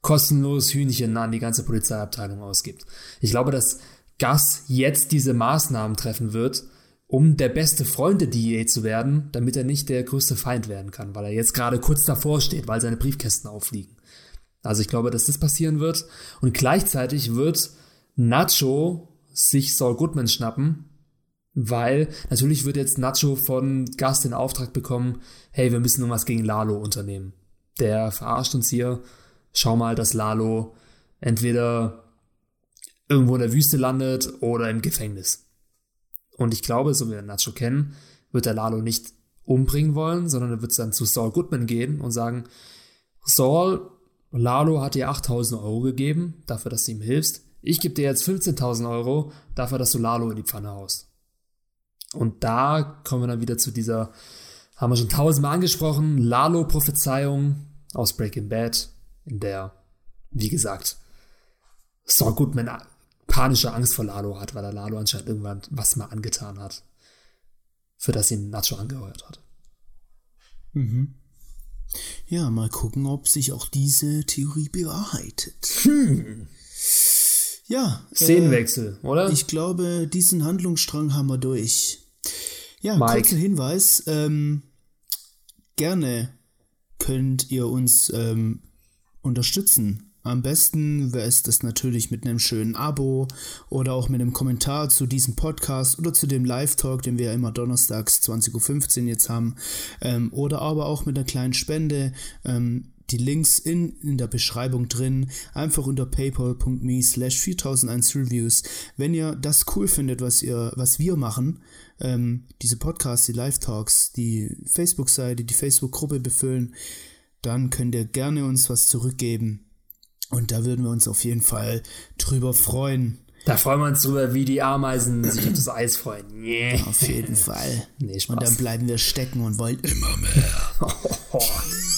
kostenlos Hühnchen an die ganze Polizeiabteilung ausgibt. Ich glaube, dass Gus jetzt diese Maßnahmen treffen wird, um der beste Freund der DEA zu werden, damit er nicht der größte Feind werden kann, weil er jetzt gerade kurz davor steht, weil seine Briefkästen auffliegen. Also ich glaube, dass das passieren wird. Und gleichzeitig wird Nacho sich Saul Goodman schnappen, weil natürlich wird jetzt Nacho von Gast den Auftrag bekommen, hey, wir müssen irgendwas gegen Lalo unternehmen. Der verarscht uns hier. Schau mal, dass Lalo entweder irgendwo in der Wüste landet oder im Gefängnis. Und ich glaube, so wie wir Nacho kennen, wird der Lalo nicht umbringen wollen, sondern er wird dann zu Saul Goodman gehen und sagen, Saul, Lalo hat dir 8000 Euro gegeben, dafür, dass du ihm hilfst ich gebe dir jetzt 15.000 Euro dafür, dass du Lalo in die Pfanne haust. Und da kommen wir dann wieder zu dieser, haben wir schon tausendmal angesprochen, Lalo-Prophezeiung aus Breaking Bad, in der, wie gesagt, wenn er panische Angst vor Lalo hat, weil er Lalo anscheinend irgendwann was mal angetan hat, für das ihn Nacho angeheuert hat. Mhm. Ja, mal gucken, ob sich auch diese Theorie bewahrheitet. Hm. Ja. Szenenwechsel, äh, oder? Ich glaube, diesen Handlungsstrang haben wir durch. Ja, Mike. kurzer Hinweis. Ähm, gerne könnt ihr uns ähm, unterstützen. Am besten wäre es das natürlich mit einem schönen Abo oder auch mit einem Kommentar zu diesem Podcast oder zu dem Live-Talk, den wir ja immer donnerstags 20.15 Uhr jetzt haben. Ähm, oder aber auch mit einer kleinen Spende. Ähm, die Links in, in der Beschreibung drin. Einfach unter paypal.me slash 4001 Reviews. Wenn ihr das cool findet, was ihr, was wir machen, ähm, diese Podcasts, die Live-Talks, die Facebook-Seite, die Facebook-Gruppe befüllen, dann könnt ihr gerne uns was zurückgeben. Und da würden wir uns auf jeden Fall drüber freuen. Da freuen wir uns drüber, wie die Ameisen sich auf das Eis freuen. Yeah. Auf jeden Fall. Nee, Spaß. Und dann bleiben wir stecken und wollen immer mehr.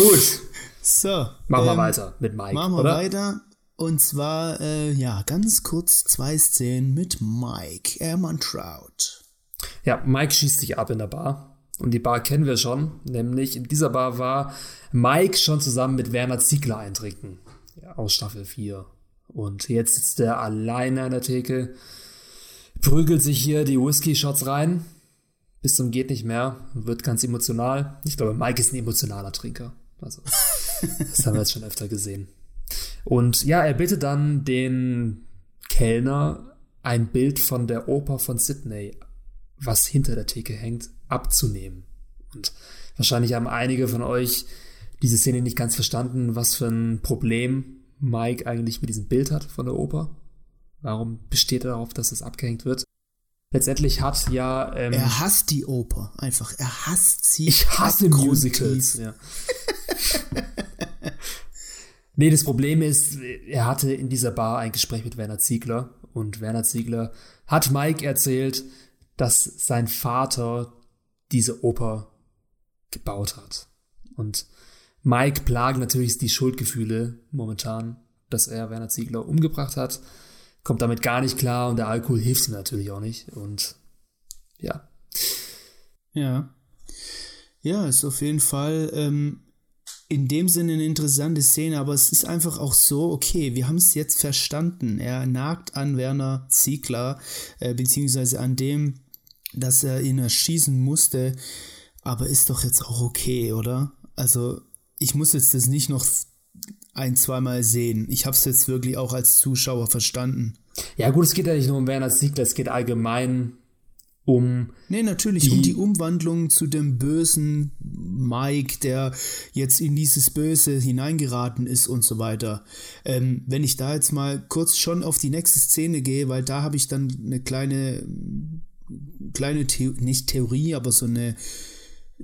Gut, So. machen wir ähm, weiter mit Mike, Machen wir oder? weiter. Und zwar, äh, ja, ganz kurz zwei Szenen mit Mike Ehrmann Trout. Ja, Mike schießt sich ab in der Bar. Und die Bar kennen wir schon, nämlich in dieser Bar war Mike schon zusammen mit Werner Ziegler eintrinken. Ja, aus Staffel 4. Und jetzt sitzt er alleine an der Theke, prügelt sich hier die Whisky-Shots rein, bis zum geht nicht mehr, wird ganz emotional. Ich glaube, Mike ist ein emotionaler Trinker. Also, das haben wir jetzt schon öfter gesehen. Und ja, er bittet dann den Kellner ein Bild von der Oper von Sydney, was hinter der Theke hängt, abzunehmen. Und wahrscheinlich haben einige von euch diese Szene nicht ganz verstanden, was für ein Problem Mike eigentlich mit diesem Bild hat von der Oper. Warum besteht er darauf, dass es abgehängt wird? Letztendlich hat ja. Ähm, Er hasst die Oper. Einfach. Er hasst sie. ich hasse. Musicals. Ja. nee, das Problem ist, er hatte in dieser Bar ein Gespräch mit Werner Ziegler und Werner Ziegler hat Mike erzählt, dass sein Vater diese Oper gebaut hat. Und Mike plagt natürlich die Schuldgefühle momentan, dass er Werner Ziegler umgebracht hat, kommt damit gar nicht klar und der Alkohol hilft ihm natürlich auch nicht. Und ja, Ja. Ja, ist auf jeden Fall ähm, in dem Sinne eine interessante Szene, aber es ist einfach auch so, okay, wir haben es jetzt verstanden. Er nagt an Werner Ziegler, äh, beziehungsweise an dem, dass er ihn erschießen musste, aber ist doch jetzt auch okay, oder? Also, ich muss jetzt das nicht noch ein, zweimal sehen. Ich habe es jetzt wirklich auch als Zuschauer verstanden. Ja, gut, es geht ja nicht nur um Werner Ziegler, es geht allgemein um. Nee, natürlich Die- um die Umwandlung zu dem bösen Mike, der jetzt in dieses Böse hineingeraten ist und so weiter. Ähm, wenn ich da jetzt mal kurz schon auf die nächste Szene gehe, weil da habe ich dann eine kleine, kleine The nicht Theorie, aber so eine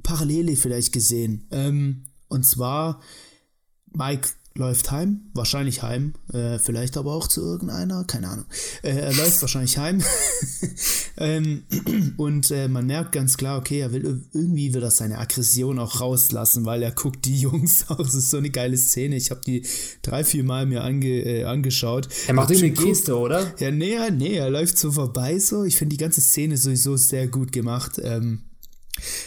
Parallele vielleicht gesehen. Ähm, und zwar, Mike läuft heim, wahrscheinlich heim, äh, vielleicht aber auch zu irgendeiner, keine Ahnung. Äh, er läuft wahrscheinlich heim. ähm, und äh, man merkt ganz klar, okay, er will irgendwie will er seine Aggression auch rauslassen, weil er guckt die Jungs aus. Das ist so eine geile Szene. Ich habe die drei, vier Mal mir ange, äh, angeschaut. Er macht irgendwie eine Geste, oder? ja, nee, nee, er läuft so vorbei so. Ich finde die ganze Szene sowieso sehr gut gemacht. Ähm,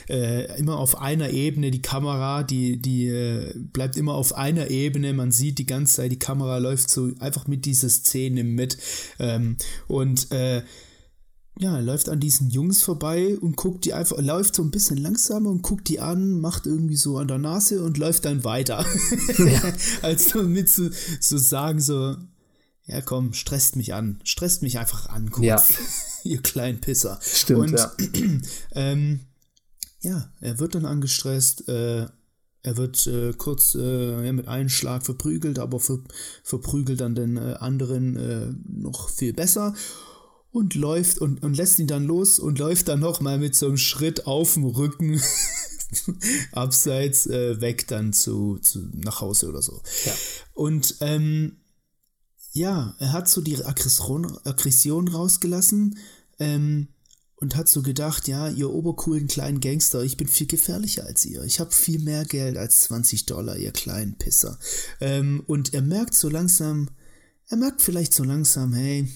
äh, immer auf einer Ebene die Kamera, die, die äh, bleibt immer auf einer Ebene. Man sieht die ganze Zeit, die Kamera läuft so einfach mit dieser Szene mit. Ähm, und äh, ja, läuft an diesen Jungs vorbei und guckt die einfach, läuft so ein bisschen langsamer und guckt die an, macht irgendwie so an der Nase und läuft dann weiter. Als so mit so, so sagen, so, ja komm, stresst mich an, stresst mich einfach an, kurz, Ja. ihr kleinen Pisser. Stimmt, und, ja. ähm, ja, er wird dann angestresst, äh, er wird äh, kurz äh, mit einem Schlag verprügelt, aber ver verprügelt dann den äh, anderen äh, noch viel besser und läuft und, und lässt ihn dann los und läuft dann nochmal mit so einem Schritt auf dem Rücken abseits äh, weg dann zu, zu nach Hause oder so. Ja. Und ähm, ja, er hat so die Aggression, Aggression rausgelassen ähm, und hat so gedacht, ja, ihr obercoolen kleinen Gangster, ich bin viel gefährlicher als ihr. Ich habe viel mehr Geld als 20 Dollar, ihr kleinen Pisser. Ähm, und er merkt so langsam, er merkt vielleicht so langsam, hey,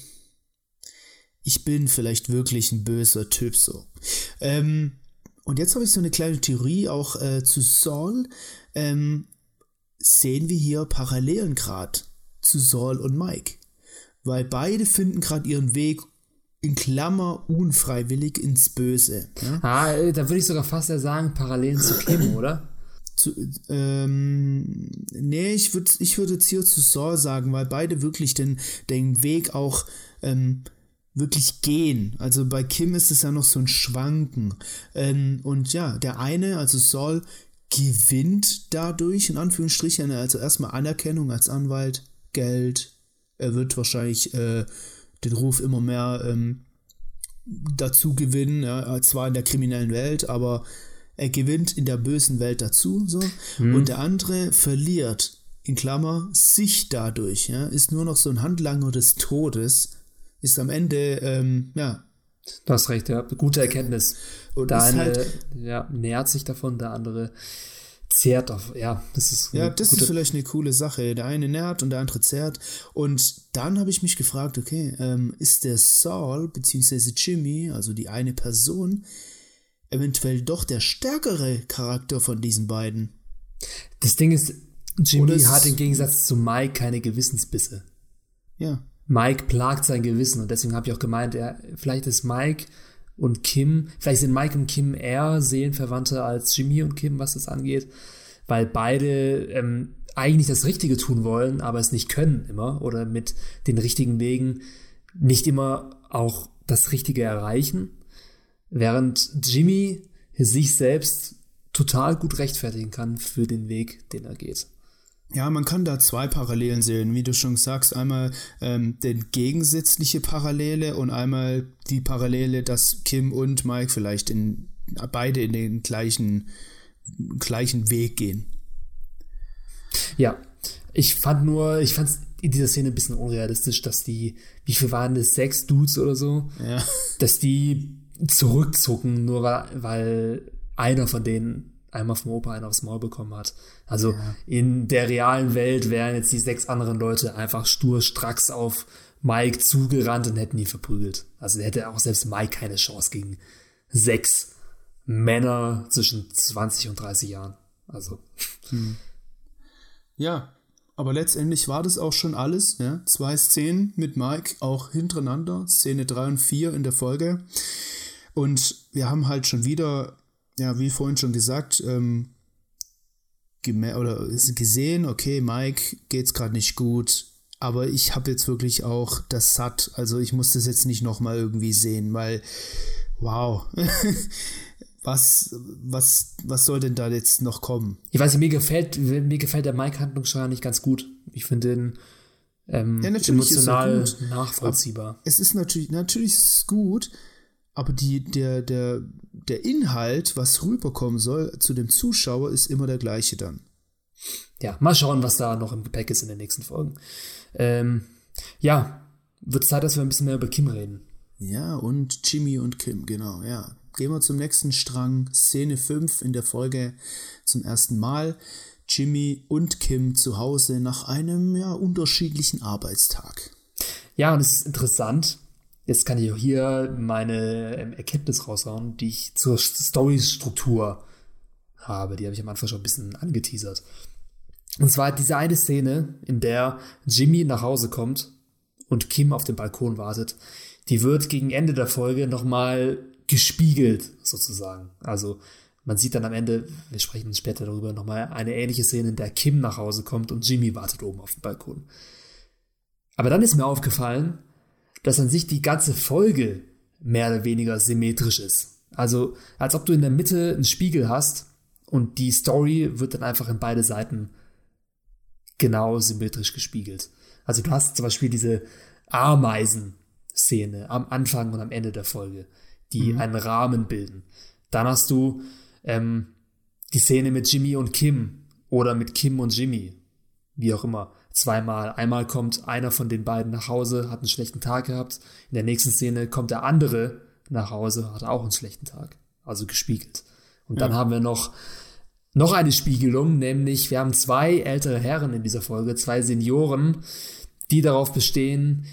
ich bin vielleicht wirklich ein böser Typ so. Ähm, und jetzt habe ich so eine kleine Theorie auch äh, zu Saul. Ähm, sehen wir hier Parallelen gerade zu Saul und Mike. Weil beide finden gerade ihren Weg in Klammer unfreiwillig ins Böse. Ja? Ah, äh, da würde ich sogar fast ja sagen, Parallelen zu Kim, oder? Zu, ähm, nee, ich würde ich würd jetzt hier zu Saul sagen, weil beide wirklich den, den Weg auch ähm, wirklich gehen. Also bei Kim ist es ja noch so ein Schwanken. Ähm, und ja, der eine, also Saul, gewinnt dadurch, in Anführungsstrichen, also erstmal Anerkennung als Anwalt, Geld. Er wird wahrscheinlich äh, den Ruf immer mehr ähm, dazu gewinnen, ja, zwar in der kriminellen Welt, aber er gewinnt in der bösen Welt dazu. So. Hm. Und der andere verliert, in Klammer, sich dadurch, ja, ist nur noch so ein Handlanger des Todes ist am Ende, ähm, ja. Du hast recht, ja. Gute Erkenntnis. Und der eine halt, ja, nähert sich davon, der andere zehrt auf, ja, das ist. Ja, das ist vielleicht eine coole Sache. Der eine nährt und der andere zehrt. Und dann habe ich mich gefragt, okay, ähm, ist der Saul, beziehungsweise Jimmy, also die eine Person, eventuell doch der stärkere Charakter von diesen beiden? Das Ding ist, Jimmy hat im Gegensatz zu Mike keine Gewissensbisse. Ja. Mike plagt sein Gewissen und deswegen habe ich auch gemeint, er, vielleicht ist Mike und Kim, vielleicht sind Mike und Kim eher Seelenverwandte als Jimmy und Kim, was das angeht, weil beide ähm, eigentlich das Richtige tun wollen, aber es nicht können immer oder mit den richtigen Wegen nicht immer auch das Richtige erreichen, während Jimmy sich selbst total gut rechtfertigen kann für den Weg, den er geht. Ja, man kann da zwei Parallelen sehen, wie du schon sagst. Einmal ähm, den gegensätzliche Parallele und einmal die Parallele, dass Kim und Mike vielleicht in beide in den gleichen, gleichen Weg gehen. Ja, ich fand nur, ich fand in dieser Szene ein bisschen unrealistisch, dass die, wie viel waren das, sechs Dudes oder so, ja. dass die zurückzucken, nur weil, weil einer von denen einmal vom Opa einen aufs Maul bekommen hat. Also ja. in der realen Welt wären jetzt die sechs anderen Leute einfach stur stracks auf Mike zugerannt und hätten ihn verprügelt. Also hätte auch selbst Mike keine Chance gegen sechs Männer zwischen 20 und 30 Jahren. Also. Hm. Ja, aber letztendlich war das auch schon alles. Ja? Zwei Szenen mit Mike auch hintereinander, Szene 3 und 4 in der Folge. Und wir haben halt schon wieder ja, wie vorhin schon gesagt, ähm, oder gesehen, okay, Mike geht's gerade nicht gut, aber ich habe jetzt wirklich auch das satt. Also ich muss das jetzt nicht nochmal irgendwie sehen, weil, wow, was, was, was soll denn da jetzt noch kommen? Ich weiß nicht, mir gefällt, mir gefällt der Mike-Handlungssteuer nicht ganz gut. Ich finde den ähm, ja, emotional nachvollziehbar. Es ist natürlich, natürlich ist es gut, aber die, der, der, der Inhalt, was rüberkommen soll zu dem Zuschauer, ist immer der gleiche dann. Ja, mal schauen, was da noch im Gepäck ist in den nächsten Folgen. Ähm, ja, wird Zeit, dass wir ein bisschen mehr über Kim reden. Ja, und Jimmy und Kim, genau, ja. Gehen wir zum nächsten Strang, Szene 5 in der Folge zum ersten Mal. Jimmy und Kim zu Hause nach einem ja unterschiedlichen Arbeitstag. Ja, und es ist interessant, Jetzt kann ich auch hier meine ähm, Erkenntnis raushauen, die ich zur Story-Struktur habe. Die habe ich am Anfang schon ein bisschen angeteasert. Und zwar diese eine Szene, in der Jimmy nach Hause kommt und Kim auf dem Balkon wartet, die wird gegen Ende der Folge nochmal gespiegelt, sozusagen. Also man sieht dann am Ende, wir sprechen später darüber, nochmal eine ähnliche Szene, in der Kim nach Hause kommt und Jimmy wartet oben auf dem Balkon. Aber dann ist mir aufgefallen, dass an sich die ganze Folge mehr oder weniger symmetrisch ist. Also als ob du in der Mitte einen Spiegel hast und die Story wird dann einfach in beide Seiten genau symmetrisch gespiegelt. Also du hast zum Beispiel diese Ameisen-Szene am Anfang und am Ende der Folge, die mhm. einen Rahmen bilden. Dann hast du ähm, die Szene mit Jimmy und Kim oder mit Kim und Jimmy, wie auch immer zweimal. Einmal kommt einer von den beiden nach Hause, hat einen schlechten Tag gehabt. In der nächsten Szene kommt der andere nach Hause, hatte auch einen schlechten Tag. Also gespiegelt. Und dann haben wir noch, noch eine Spiegelung, nämlich wir haben zwei ältere Herren in dieser Folge, zwei Senioren, die darauf bestehen,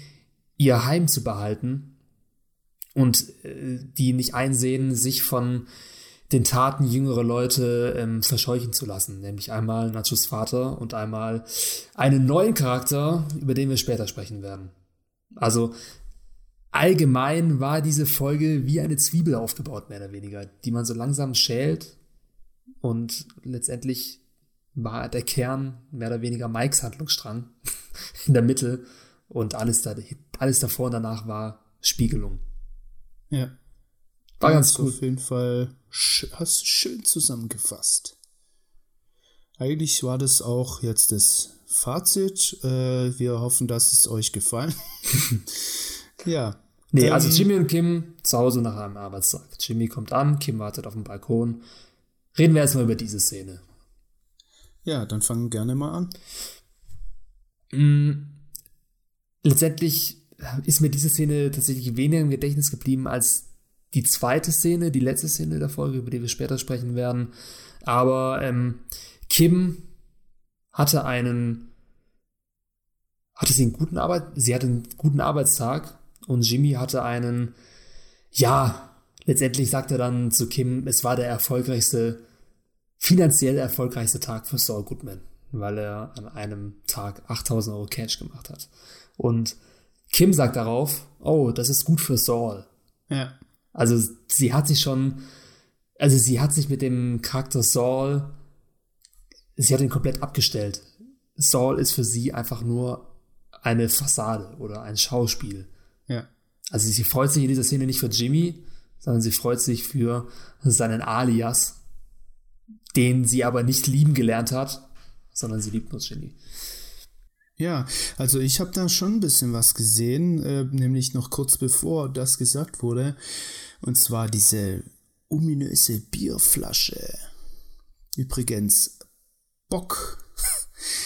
ihr Heim zu behalten und äh, die nicht einsehen, sich von den Taten jüngerer Leute ähm, verscheuchen zu lassen. Nämlich einmal Nachos Vater und einmal einen neuen Charakter, über den wir später sprechen werden. Also allgemein war diese Folge wie eine Zwiebel aufgebaut, mehr oder weniger, die man so langsam schält und letztendlich war der Kern mehr oder weniger Mikes Handlungsstrang in der Mitte und alles, da, alles davor und danach war Spiegelung. Ja. War ganz cool. Auf jeden Fall hast schön zusammengefasst. Eigentlich war das auch jetzt das Fazit. Äh, wir hoffen, dass es euch gefallen. ja. Nee, also ähm, Jimmy und Kim zu Hause nach einem Arbeitstag. Jimmy kommt an, Kim wartet auf dem Balkon. Reden wir erstmal über diese Szene. Ja, dann fangen gerne mal an. Mm, letztendlich ist mir diese Szene tatsächlich weniger im Gedächtnis geblieben als die zweite Szene, die letzte Szene der Folge, über die wir später sprechen werden. Aber ähm, Kim hatte einen, hatte sie einen guten Arbeit, sie hatte einen guten Arbeitstag und Jimmy hatte einen, ja, letztendlich sagt er dann zu Kim, es war der erfolgreichste, finanziell erfolgreichste Tag für Saul Goodman, weil er an einem Tag 8000 Euro Cash gemacht hat. Und Kim sagt darauf, oh, das ist gut für Saul. Ja. Also sie hat sich schon, also sie hat sich mit dem Charakter Saul, sie hat ihn komplett abgestellt. Saul ist für sie einfach nur eine Fassade oder ein Schauspiel. Ja. Also sie freut sich in dieser Szene nicht für Jimmy, sondern sie freut sich für seinen Alias, den sie aber nicht lieben gelernt hat, sondern sie liebt nur Jimmy. Ja, also ich habe da schon ein bisschen was gesehen, äh, nämlich noch kurz bevor das gesagt wurde. Und zwar diese ominöse Bierflasche. Übrigens, Bock.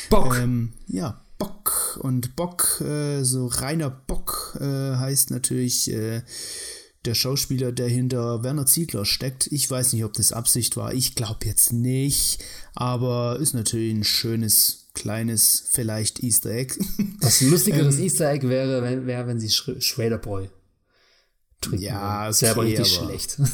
Bock. ähm, ja, Bock. Und Bock, äh, so reiner Bock, äh, heißt natürlich äh, der Schauspieler, der hinter Werner Ziegler steckt. Ich weiß nicht, ob das Absicht war. Ich glaube jetzt nicht. Aber ist natürlich ein schönes, kleines, vielleicht Easter Egg. Was ein lustigeres ähm, Easter Egg wäre, wenn, wäre, wenn sie Sch Schrader Boy trinken. Ja, okay, das wäre aber richtig schlecht.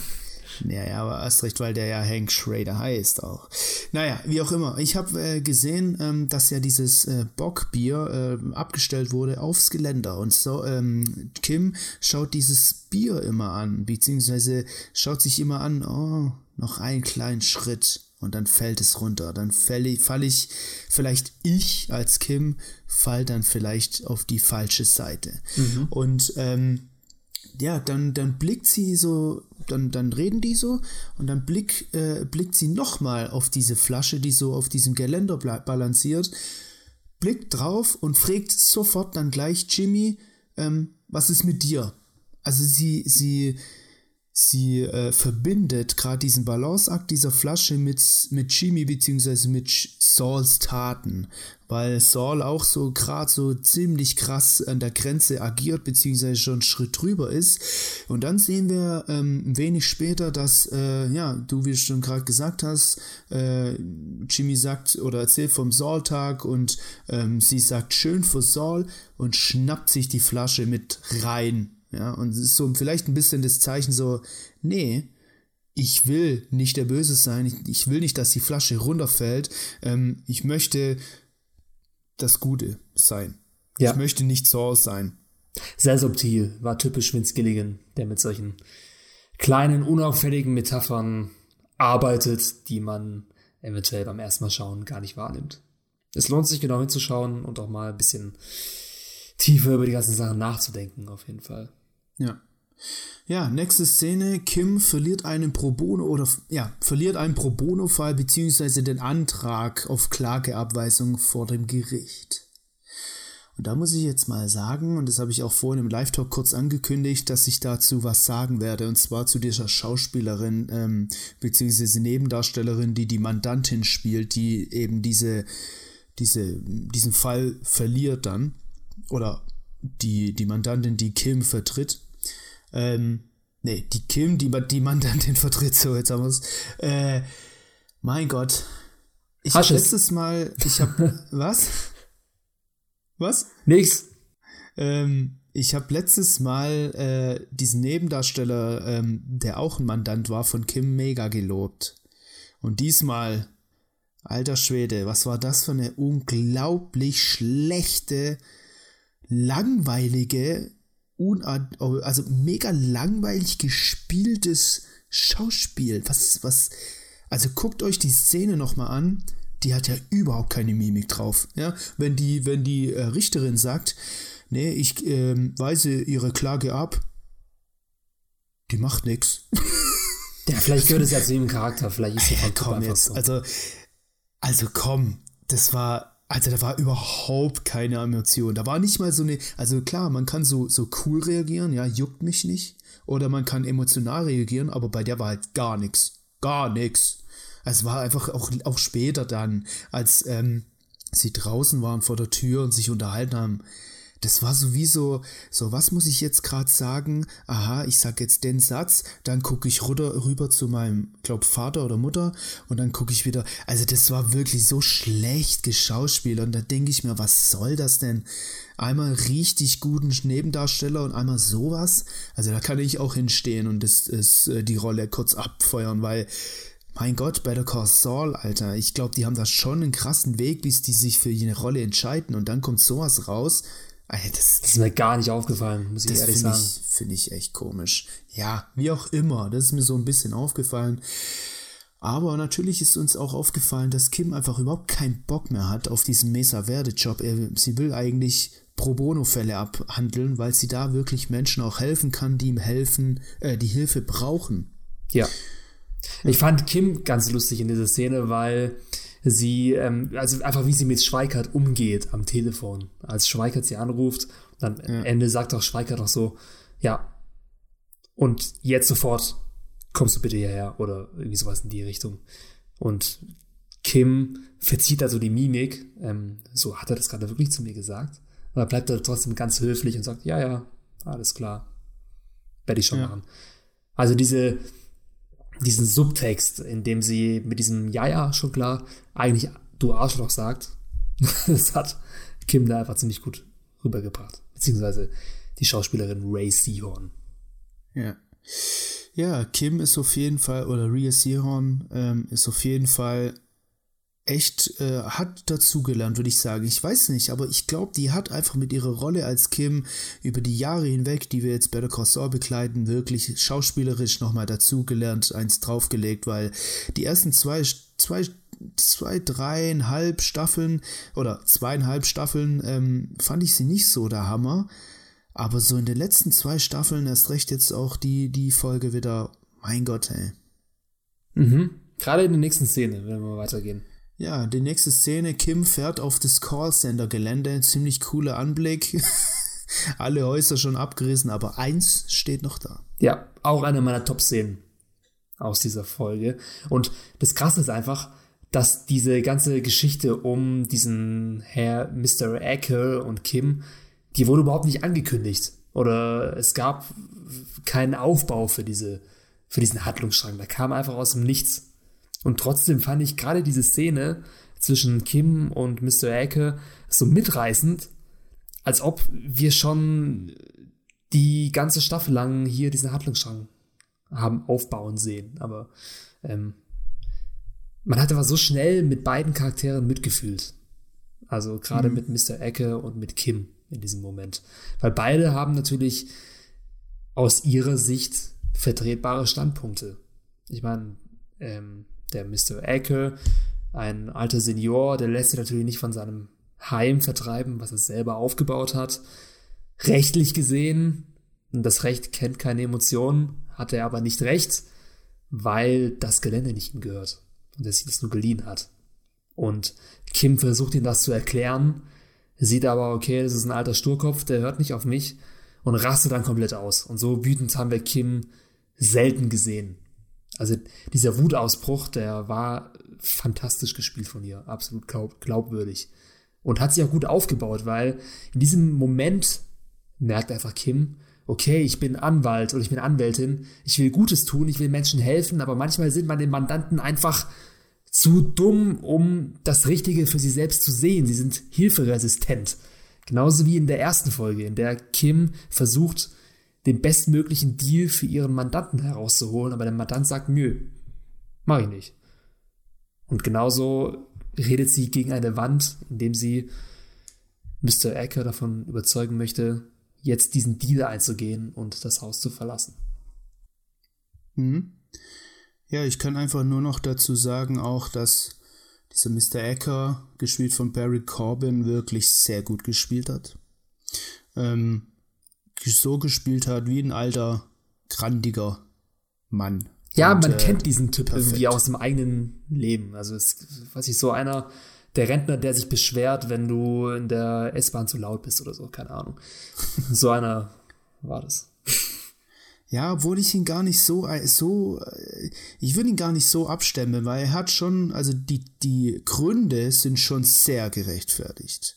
Naja, aber erst recht, weil der ja Hank Schrader heißt auch. Naja, wie auch immer. Ich habe äh, gesehen, ähm, dass ja dieses äh, Bockbier äh, abgestellt wurde aufs Geländer. Und so, ähm, Kim schaut dieses Bier immer an, beziehungsweise schaut sich immer an, oh, noch einen kleinen Schritt und dann fällt es runter. Dann falle ich, fall ich, vielleicht ich als Kim, fall dann vielleicht auf die falsche Seite. Mhm. Und ähm, ja, dann, dann blickt sie so, dann, dann reden die so und dann blick, äh, blickt sie nochmal auf diese Flasche, die so auf diesem Geländer balanciert, blickt drauf und fragt sofort dann gleich Jimmy, ähm, was ist mit dir? Also sie, sie, sie äh, verbindet gerade diesen Balanceakt dieser Flasche mit, mit Jimmy beziehungsweise mit Sauls Taten, weil Saul auch so gerade so ziemlich krass an der Grenze agiert beziehungsweise schon einen Schritt drüber ist. Und dann sehen wir ähm, wenig später, dass, äh, ja, du wie du schon gerade gesagt hast, äh, Jimmy sagt oder erzählt vom Saul-Tag und ähm, sie sagt schön für Saul und schnappt sich die Flasche mit rein ja, und es ist so vielleicht ein bisschen das Zeichen so, nee, ich will nicht der Böse sein, ich, ich will nicht, dass die Flasche runterfällt, ähm, ich möchte das Gute sein. Ja. Ich möchte nicht Saul sein. Sehr subtil, war typisch Vince Gilligan, der mit solchen kleinen, unauffälligen Metaphern arbeitet, die man eventuell beim ersten Mal schauen gar nicht wahrnimmt. Es lohnt sich genau hinzuschauen und auch mal ein bisschen tiefer über die ganzen Sachen nachzudenken, auf jeden Fall. Ja. Ja, nächste Szene. Kim verliert einen Pro Bono oder ja, verliert einen Pro Bono-Fall beziehungsweise den Antrag auf Klageabweisung vor dem Gericht. Und da muss ich jetzt mal sagen, und das habe ich auch vorhin im Live-Talk kurz angekündigt, dass ich dazu was sagen werde, und zwar zu dieser Schauspielerin, ähm, beziehungsweise Nebendarstellerin, die die Mandantin spielt, die eben diese, diese, diesen Fall verliert dann, oder die, die Mandantin, die Kim vertritt. Ähm, Nee, die Kim, die, die Mandantin vertritt, so, jetzt haben wir es. Äh, mein Gott. Ich habe letztes Mal, ich habe, was? Was? Nix. Ähm, ich habe letztes Mal äh, diesen Nebendarsteller, ähm, der auch ein Mandant war, von Kim mega gelobt. Und diesmal, alter Schwede, was war das für eine unglaublich schlechte, langweilige, also mega langweilig gespieltes Schauspiel. Was, was, also guckt euch die Szene nochmal an. Die hat ja überhaupt keine Mimik drauf. Ja, wenn die, wenn die äh, Richterin sagt, nee, ich ähm, weise ihre Klage ab, die macht nichts. Ja, vielleicht gehört es ja zu ihrem Charakter, vielleicht ist sie hey, komm jetzt, so. also, also komm, das war, also da war überhaupt keine Emotion. Da war nicht mal so eine, also klar, man kann so, so cool reagieren, ja, juckt mich nicht. Oder man kann emotional reagieren, aber bei der war halt gar nichts. Gar nichts. Es war einfach auch, auch später dann, als ähm, sie draußen waren vor der Tür und sich unterhalten haben das war sowieso, so was muss ich jetzt gerade sagen? Aha, ich sag jetzt den Satz, dann gucke ich rüber, rüber zu meinem, glaub, Vater oder Mutter und dann gucke ich wieder. Also das war wirklich so schlecht geschauspielt und da denke ich mir, was soll das denn? Einmal richtig guten Nebendarsteller und einmal sowas. Also da kann ich auch hinstehen und das ist äh, die Rolle kurz abfeuern, weil mein Gott, Better Call Saul, Alter, ich glaube, die haben da schon einen krassen Weg, bis die sich für eine Rolle entscheiden und dann kommt sowas raus. Alter, das, das, ist mir gar nicht aufgefallen, muss ich ehrlich sagen. Das finde ich echt komisch. Ja, wie auch immer, das ist mir so ein bisschen aufgefallen. Aber natürlich ist uns auch aufgefallen, dass Kim einfach überhaupt keinen Bock mehr hat auf diesen Mesa-Verde-Job. Sie will eigentlich Pro Bono-Fälle abhandeln, weil sie da wirklich Menschen auch helfen kann, die ihm helfen, äh, die Hilfe brauchen. Ja. Ich fand Kim ganz lustig in dieser Szene, weil sie, ähm, also einfach wie sie mit Schweikert umgeht am Telefon. Als Schweikert sie anruft, dann ja. am Ende sagt auch Schweikert auch so, ja, und jetzt sofort kommst du bitte hierher oder irgendwie sowas in die Richtung. Und Kim verzieht also die Mimik, ähm, so hat er das gerade wirklich zu mir gesagt. Aber bleibt er trotzdem ganz höflich und sagt, ja, ja, alles klar. Werde ich schon ja. machen. Also diese, diesen Subtext, in dem sie mit diesem Ja, ja, schon klar, eigentlich du Arschloch sagt, das hat Kim da einfach ziemlich gut rübergebracht. Beziehungsweise die Schauspielerin Ray Seahorn. Ja. Ja, Kim ist auf jeden Fall, oder Rhea Seahorn ähm, ist auf jeden Fall echt äh, hat dazugelernt, würde ich sagen. Ich weiß nicht, aber ich glaube, die hat einfach mit ihrer Rolle als Kim über die Jahre hinweg, die wir jetzt Better Call Saul begleiten, wirklich schauspielerisch nochmal dazugelernt, eins draufgelegt, weil die ersten zwei, zwei, zwei, dreieinhalb Staffeln oder zweieinhalb Staffeln ähm, fand ich sie nicht so der Hammer. Aber so in den letzten zwei Staffeln, erst recht jetzt auch die, die Folge wieder, mein Gott, ey. Mhm. Gerade in der nächsten Szene, wenn wir weitergehen. Ja, die nächste Szene, Kim fährt auf das Callcenter-Gelände, ziemlich cooler Anblick. Alle Häuser schon abgerissen, aber eins steht noch da. Ja, auch eine meiner Top-Szenen aus dieser Folge. Und das Krasse ist einfach, dass diese ganze Geschichte um diesen Herr Mr. Ecke und Kim, die wurde überhaupt nicht angekündigt. Oder es gab keinen Aufbau für diese, für diesen Handlungsstrang. Da kam einfach aus dem Nichts. Und trotzdem fand ich gerade diese Szene zwischen Kim und Mr. Ecke so mitreißend, als ob wir schon die ganze Staffel lang hier diesen Handlungsstrang haben aufbauen sehen. Aber ähm, man hat aber so schnell mit beiden Charakteren mitgefühlt. Also gerade mhm. mit Mr. Ecke und mit Kim in diesem Moment. Weil beide haben natürlich aus ihrer Sicht vertretbare Standpunkte. Ich meine, ähm, der Mr. Ecke, ein alter Senior, der lässt sich natürlich nicht von seinem Heim vertreiben, was er selber aufgebaut hat. Rechtlich gesehen, das Recht kennt keine Emotionen, hat er aber nicht recht, weil das Gelände nicht ihm gehört und er sich das nur geliehen hat. Und Kim versucht ihm das zu erklären, sieht aber, okay, das ist ein alter Sturkopf, der hört nicht auf mich und rastet dann komplett aus. Und so wütend haben wir Kim selten gesehen. Also dieser Wutausbruch, der war fantastisch gespielt von ihr, absolut glaub, glaubwürdig. Und hat sich auch gut aufgebaut, weil in diesem Moment merkt einfach Kim, okay, ich bin Anwalt oder ich bin Anwältin, ich will Gutes tun, ich will Menschen helfen, aber manchmal sind meine Mandanten einfach zu dumm, um das Richtige für sie selbst zu sehen. Sie sind hilferesistent. Genauso wie in der ersten Folge, in der Kim versucht, den bestmöglichen Deal für ihren Mandanten herauszuholen, aber der Mandant sagt, nö, mach ich nicht. Und genauso redet sie gegen eine Wand, indem sie Mr. Ecker davon überzeugen möchte, jetzt diesen Deal einzugehen und das Haus zu verlassen. Mhm. Ja, ich kann einfach nur noch dazu sagen, auch, dass dieser Mr. Ecker, gespielt von Barry Corbin, wirklich sehr gut gespielt hat. Ähm, so gespielt hat wie ein alter, grandiger Mann. Ja, und, man äh, kennt diesen Typ perfekt. irgendwie aus dem eigenen Leben. Also, es, weiß ich, so einer, der Rentner, der sich beschwert, wenn du in der S-Bahn zu laut bist oder so, keine Ahnung. so einer war das. Ja, obwohl ich ihn gar nicht so, äh, so, äh, ich würde ihn gar nicht so abstemmen, weil er hat schon, also die, die Gründe sind schon sehr gerechtfertigt.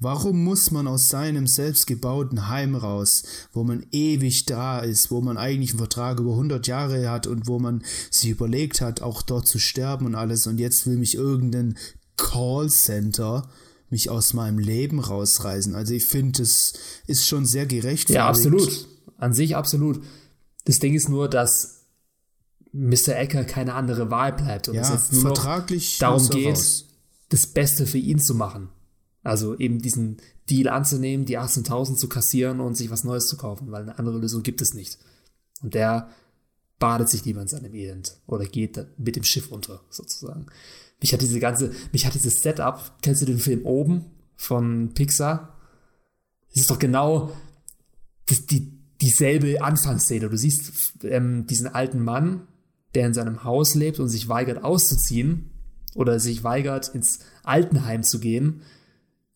Warum muss man aus seinem selbstgebauten Heim raus, wo man ewig da ist, wo man eigentlich einen Vertrag über 100 Jahre hat und wo man sich überlegt hat, auch dort zu sterben und alles und jetzt will mich irgendein Callcenter mich aus meinem Leben rausreißen. Also ich finde, es ist schon sehr gerechtfertigt. Ja, absolut. An sich absolut. Das Ding ist nur, dass Mr. Ecker keine andere Wahl bleibt und ja, es jetzt nur vertraglich darum geht, raus. das Beste für ihn zu machen. Also eben diesen Deal anzunehmen, die 18.000 zu kassieren und sich was Neues zu kaufen, weil eine andere Lösung gibt es nicht. Und der badet sich lieber in seinem Elend oder geht mit dem Schiff unter, sozusagen. Mich hat diese ganze, mich hat dieses Setup, kennst du den Film Oben von Pixar? Das ist doch genau das, die, dieselbe Anfangsszene. Du siehst ähm, diesen alten Mann, der in seinem Haus lebt und sich weigert auszuziehen oder sich weigert ins Altenheim zu gehen,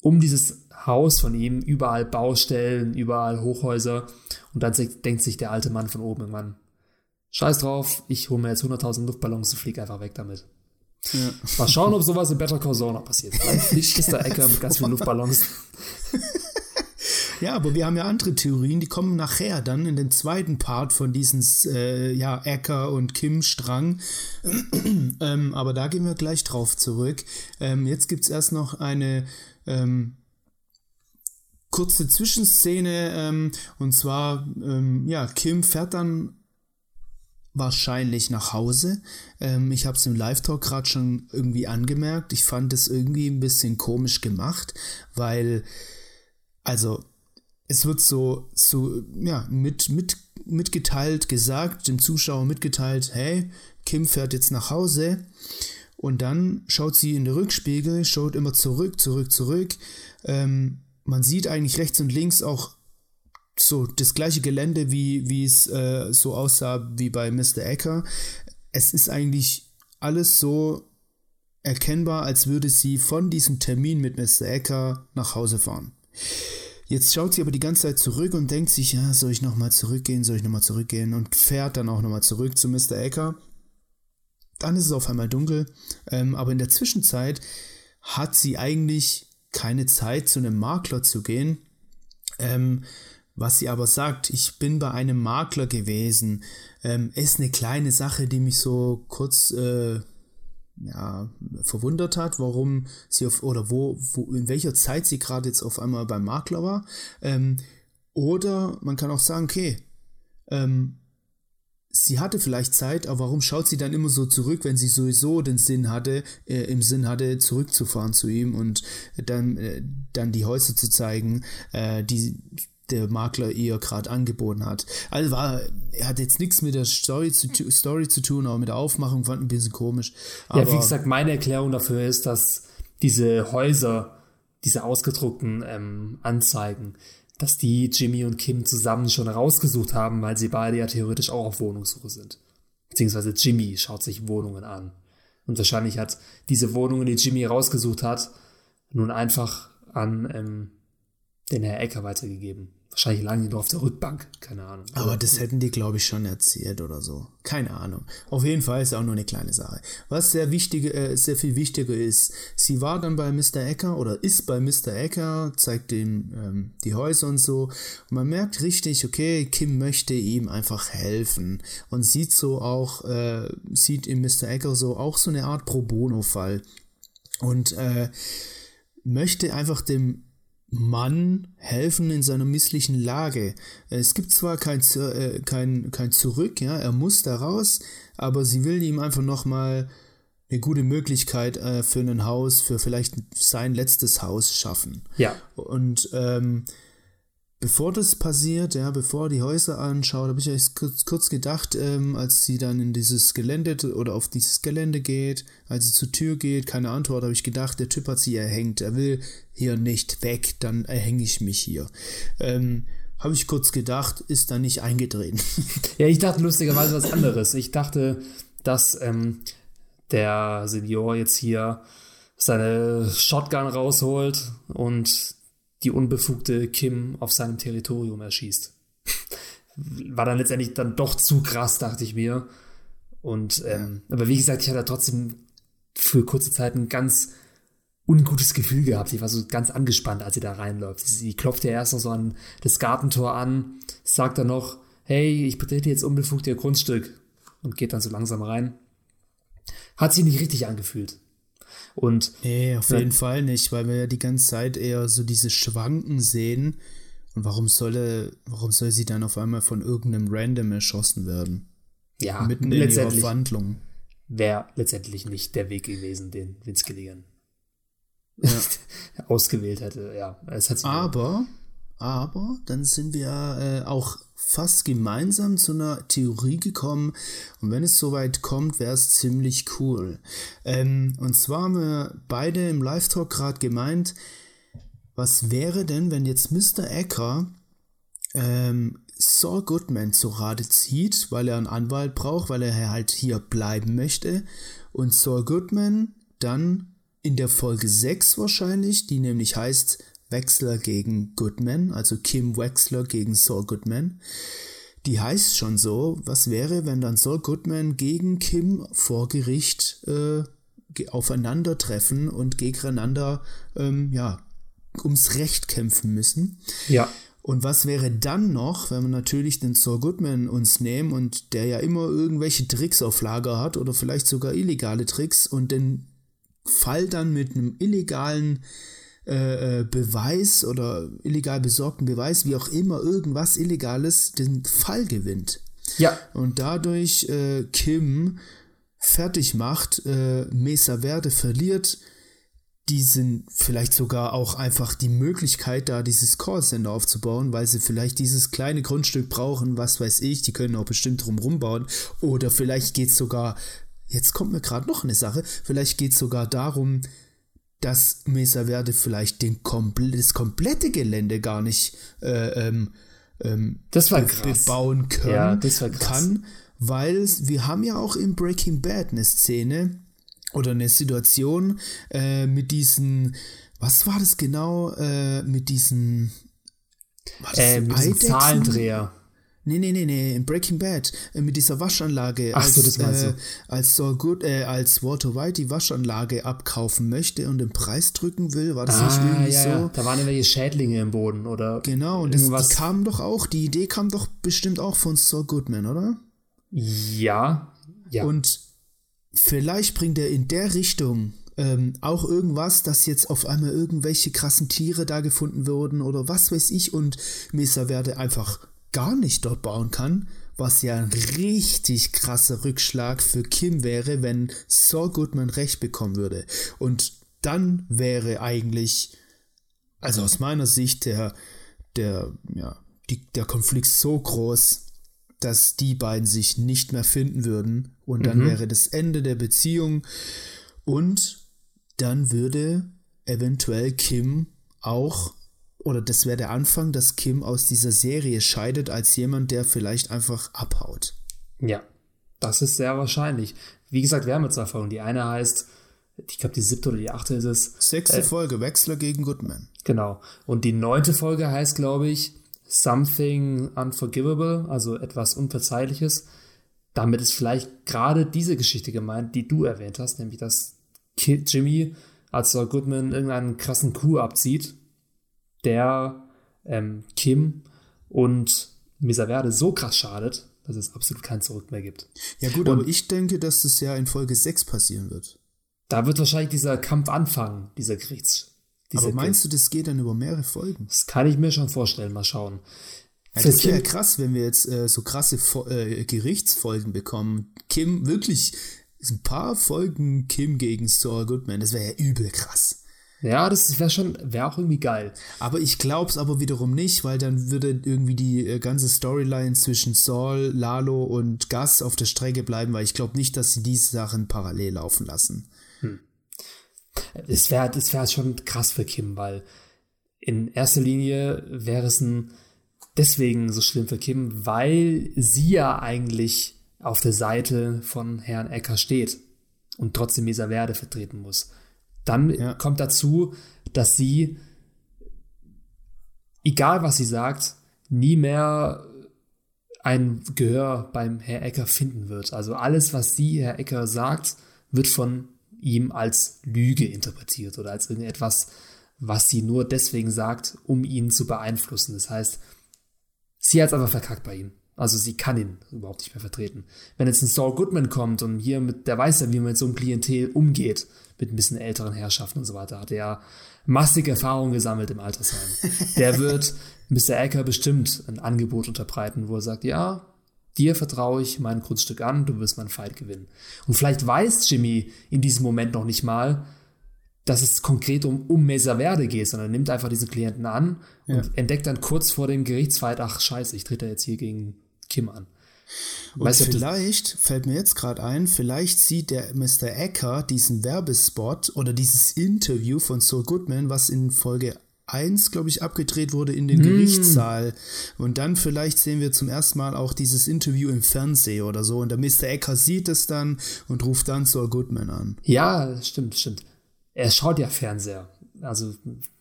um dieses Haus von ihm, überall Baustellen, überall Hochhäuser und dann denkt sich der alte Mann von oben irgendwann, scheiß drauf, ich hole mir jetzt 100.000 Luftballons und fliege einfach weg damit. Ja. Mal schauen, ob sowas in Better Call Saul noch passiert. Vielleicht fliegt der Ecker mit ganz vielen Luftballons. Ja, aber wir haben ja andere Theorien, die kommen nachher dann in den zweiten Part von diesem äh, ja, Ecker und Kim-Strang. ähm, aber da gehen wir gleich drauf zurück. Ähm, jetzt gibt es erst noch eine ähm, kurze Zwischenszene. Ähm, und zwar, ähm, ja, Kim fährt dann wahrscheinlich nach Hause. Ähm, ich habe es im Live-Talk gerade schon irgendwie angemerkt. Ich fand es irgendwie ein bisschen komisch gemacht, weil, also es wird so, so ja, mit, mit, mitgeteilt, gesagt, dem Zuschauer mitgeteilt, hey, Kim fährt jetzt nach Hause. Und dann schaut sie in den Rückspiegel, schaut immer zurück, zurück, zurück. Ähm, man sieht eigentlich rechts und links auch so das gleiche Gelände, wie, es äh, so aussah wie bei Mr. Ecker. Es ist eigentlich alles so erkennbar, als würde sie von diesem Termin mit Mr. Ecker nach Hause fahren. Jetzt schaut sie aber die ganze Zeit zurück und denkt sich, ja, soll ich nochmal zurückgehen, soll ich nochmal zurückgehen und fährt dann auch nochmal zurück zu Mr. Ecker. Dann ist es auf einmal dunkel, ähm, aber in der Zwischenzeit hat sie eigentlich keine Zeit, zu einem Makler zu gehen. Ähm, was sie aber sagt, ich bin bei einem Makler gewesen, ähm, ist eine kleine Sache, die mich so kurz äh, ja, verwundert hat, warum sie auf oder wo, wo in welcher Zeit sie gerade jetzt auf einmal beim Makler war. Ähm, oder man kann auch sagen, okay, ähm, sie hatte vielleicht Zeit, aber warum schaut sie dann immer so zurück, wenn sie sowieso den Sinn hatte, äh, im Sinn hatte, zurückzufahren zu ihm und dann, äh, dann die Häuser zu zeigen, äh, die der Makler ihr gerade angeboten hat. Also war, er hat jetzt nichts mit der Story zu, Story zu tun, aber mit der Aufmachung fand ich ein bisschen komisch. Aber ja, wie gesagt, meine Erklärung dafür ist, dass diese Häuser, diese ausgedruckten ähm, Anzeigen, dass die Jimmy und Kim zusammen schon rausgesucht haben, weil sie beide ja theoretisch auch auf Wohnungssuche sind. Beziehungsweise Jimmy schaut sich Wohnungen an. Und wahrscheinlich hat diese Wohnungen, die Jimmy rausgesucht hat, nun einfach an ähm, den Herr Ecker weitergegeben Wahrscheinlich lagen die nur auf der Rückbank, keine Ahnung. Aber das hätten die, glaube ich, schon erzählt oder so. Keine Ahnung. Auf jeden Fall ist auch nur eine kleine Sache. Was sehr wichtig, äh, sehr viel wichtiger ist, sie war dann bei Mr. Ecker oder ist bei Mr. Ecker, zeigt ihm ähm, die Häuser und so. Und man merkt richtig, okay, Kim möchte ihm einfach helfen und sieht so auch, äh, sieht in Mr. Ecker so auch so eine Art Pro Bono-Fall und äh, möchte einfach dem Mann helfen in seiner misslichen Lage. Es gibt zwar kein, äh, kein, kein Zurück, ja, er muss da raus, aber sie will ihm einfach nochmal eine gute Möglichkeit äh, für ein Haus, für vielleicht sein letztes Haus schaffen. Ja. Und ähm, bevor das passiert, ja, bevor die Häuser anschaut, habe ich euch kurz, kurz gedacht, ähm, als sie dann in dieses Gelände oder auf dieses Gelände geht, als sie zur Tür geht, keine Antwort, habe ich gedacht, der Typ hat sie erhängt. Er will hier nicht weg, dann erhänge ich mich hier. Ähm, habe ich kurz gedacht, ist da nicht eingetreten. ja, ich dachte lustigerweise was anderes. Ich dachte, dass ähm, der Senior jetzt hier seine Shotgun rausholt und die unbefugte Kim auf seinem Territorium erschießt. War dann letztendlich dann doch zu krass, dachte ich mir. Und ähm, aber wie gesagt, ich hatte trotzdem für kurze Zeit ein ganz ungutes Gefühl gehabt. Ich war so ganz angespannt, als sie da reinläuft. Sie klopft ja erst noch so an das Gartentor an, sagt dann noch, hey, ich betrete jetzt unbefugt ihr Grundstück und geht dann so langsam rein. Hat sich nicht richtig angefühlt. Und nee, auf jeden Fall nicht, weil wir ja die ganze Zeit eher so diese Schwanken sehen. Und warum soll, warum soll sie dann auf einmal von irgendeinem Random erschossen werden? Ja, mitten in ihrer Wandlung. Wäre letztendlich nicht der Weg gewesen, den Vince Gilligan ja. ausgewählt hätte. Ja, es hat aber, aber dann sind wir äh, auch fast gemeinsam zu einer Theorie gekommen und wenn es soweit kommt, wäre es ziemlich cool. Ähm, und zwar haben wir beide im Live-Talk gerade gemeint, was wäre denn, wenn jetzt Mr. Ecker ähm, Saul Goodman zu Rate zieht, weil er einen Anwalt braucht, weil er halt hier bleiben möchte und Saul Goodman dann in der Folge 6 wahrscheinlich, die nämlich heißt Wexler gegen Goodman, also Kim Wexler gegen Saul Goodman. Die heißt schon so, was wäre, wenn dann Saul Goodman gegen Kim vor Gericht äh, aufeinandertreffen und gegeneinander ähm, ja, ums Recht kämpfen müssen. Ja. Und was wäre dann noch, wenn wir natürlich den Saul Goodman uns nehmen und der ja immer irgendwelche Tricks auf Lager hat oder vielleicht sogar illegale Tricks und den Fall dann mit einem illegalen äh, äh, Beweis oder illegal besorgten Beweis, wie auch immer, irgendwas Illegales den Fall gewinnt. Ja. Und dadurch äh, Kim fertig macht, äh, Mesa Verde verliert, diesen vielleicht sogar auch einfach die Möglichkeit, da dieses Callcenter aufzubauen, weil sie vielleicht dieses kleine Grundstück brauchen, was weiß ich, die können auch bestimmt drum rumbauen. Oder vielleicht geht es sogar, jetzt kommt mir gerade noch eine Sache, vielleicht geht es sogar darum, dass Mesa Verde vielleicht den kompl das komplette Gelände gar nicht äh, ähm, ähm, das war bebauen können, ja, das war krass. kann, weil wir haben ja auch in Breaking Bad eine Szene oder eine Situation äh, mit diesen, was war das genau, äh, mit diesen, war das äh, mit diesen Zahlendreher. Nee, nee, nee, nee, in Breaking Bad äh, mit dieser Waschanlage. Ach so, das meinst äh, Als Saul Good, äh, als Walter White die Waschanlage abkaufen möchte und den Preis drücken will, war das ah, nicht irgendwie ja, so? Ja. Da waren irgendwelche Schädlinge im Boden, oder? Genau, und das, die kam doch auch, die Idee kam doch bestimmt auch von Saul Goodman, oder? Ja, ja. Und vielleicht bringt er in der Richtung ähm, auch irgendwas, dass jetzt auf einmal irgendwelche krassen Tiere da gefunden wurden oder was weiß ich und Mesa werde einfach gar nicht dort bauen kann, was ja ein richtig krasser Rückschlag für Kim wäre, wenn Saul Goodman recht bekommen würde. Und dann wäre eigentlich, also aus meiner Sicht, der, der, ja, die, der Konflikt so groß, dass die beiden sich nicht mehr finden würden. Und dann mhm. wäre das Ende der Beziehung. Und dann würde eventuell Kim auch oder das wäre der Anfang, dass Kim aus dieser Serie scheidet als jemand, der vielleicht einfach abhaut. Ja, das ist sehr wahrscheinlich. Wie gesagt, wir haben jetzt zwei Folgen. Die eine heißt, ich glaube, die siebte oder die achte ist es. Sechste äh, Folge, Wechsler gegen Goodman. Genau. Und die neunte Folge heißt, glaube ich, something unforgivable, also etwas Unverzeihliches. Damit ist vielleicht gerade diese Geschichte gemeint, die du erwähnt hast, nämlich dass Jimmy als Saul Goodman irgendeinen krassen Coup abzieht, der ähm, Kim und Misa Verde so krass schadet, dass es absolut kein Zurück mehr gibt. Ja gut, und aber ich denke, dass das ja in Folge 6 passieren wird. Da wird wahrscheinlich dieser Kampf anfangen, dieser Gerichts. Dieser aber meinst du, das geht dann über mehrere Folgen? Das kann ich mir schon vorstellen, mal schauen. Ja, das wäre ja krass, wenn wir jetzt äh, so krasse äh, Gerichtsfolgen bekommen. Kim, wirklich ein paar Folgen Kim gegen Saul Goodman, das wäre ja übel krass. Ja, das wäre schon, wäre auch irgendwie geil. Aber ich glaube es aber wiederum nicht, weil dann würde irgendwie die äh, ganze Storyline zwischen Saul, Lalo und Gus auf der Strecke bleiben, weil ich glaube nicht, dass sie diese Sachen parallel laufen lassen. Hm. Es wäre das wär schon krass für Kim, weil in erster Linie wäre es ein deswegen so schlimm für Kim, weil sie ja eigentlich auf der Seite von Herrn Ecker steht und trotzdem Mesa Verde vertreten muss. Dann ja. kommt dazu, dass sie, egal was sie sagt, nie mehr ein Gehör beim Herr Ecker finden wird. Also alles, was sie, Herr Ecker, sagt, wird von ihm als Lüge interpretiert oder als irgendetwas, was sie nur deswegen sagt, um ihn zu beeinflussen. Das heißt, sie hat es einfach verkackt bei ihm. Also sie kann ihn überhaupt nicht mehr vertreten. Wenn jetzt ein Saul Goodman kommt und hier mit, der weiß ja, wie man mit so einem Klientel umgeht, mit ein bisschen älteren Herrschaften und so weiter, hat er massige Erfahrungen gesammelt im Altersheim. Der wird Mr. Ecker bestimmt ein Angebot unterbreiten, wo er sagt, ja, dir vertraue ich mein Grundstück an, du wirst meinen Fight gewinnen. Und vielleicht weiß Jimmy in diesem Moment noch nicht mal, dass es konkret um, um Mesa Verde geht, sondern nimmt einfach diesen Klienten an und ja. entdeckt dann kurz vor dem Gerichtsfight, ach scheiße, ich trete jetzt hier gegen Kim an. Und weißt vielleicht fällt mir jetzt gerade ein, vielleicht sieht der Mr. Ecker diesen Werbespot oder dieses Interview von Saul Goodman, was in Folge 1, glaube ich, abgedreht wurde in den mm. Gerichtssaal. Und dann vielleicht sehen wir zum ersten Mal auch dieses Interview im Fernsehen oder so. Und der Mr. Ecker sieht es dann und ruft dann Saul Goodman an. Ja, stimmt, stimmt. Er schaut ja Fernseher. Also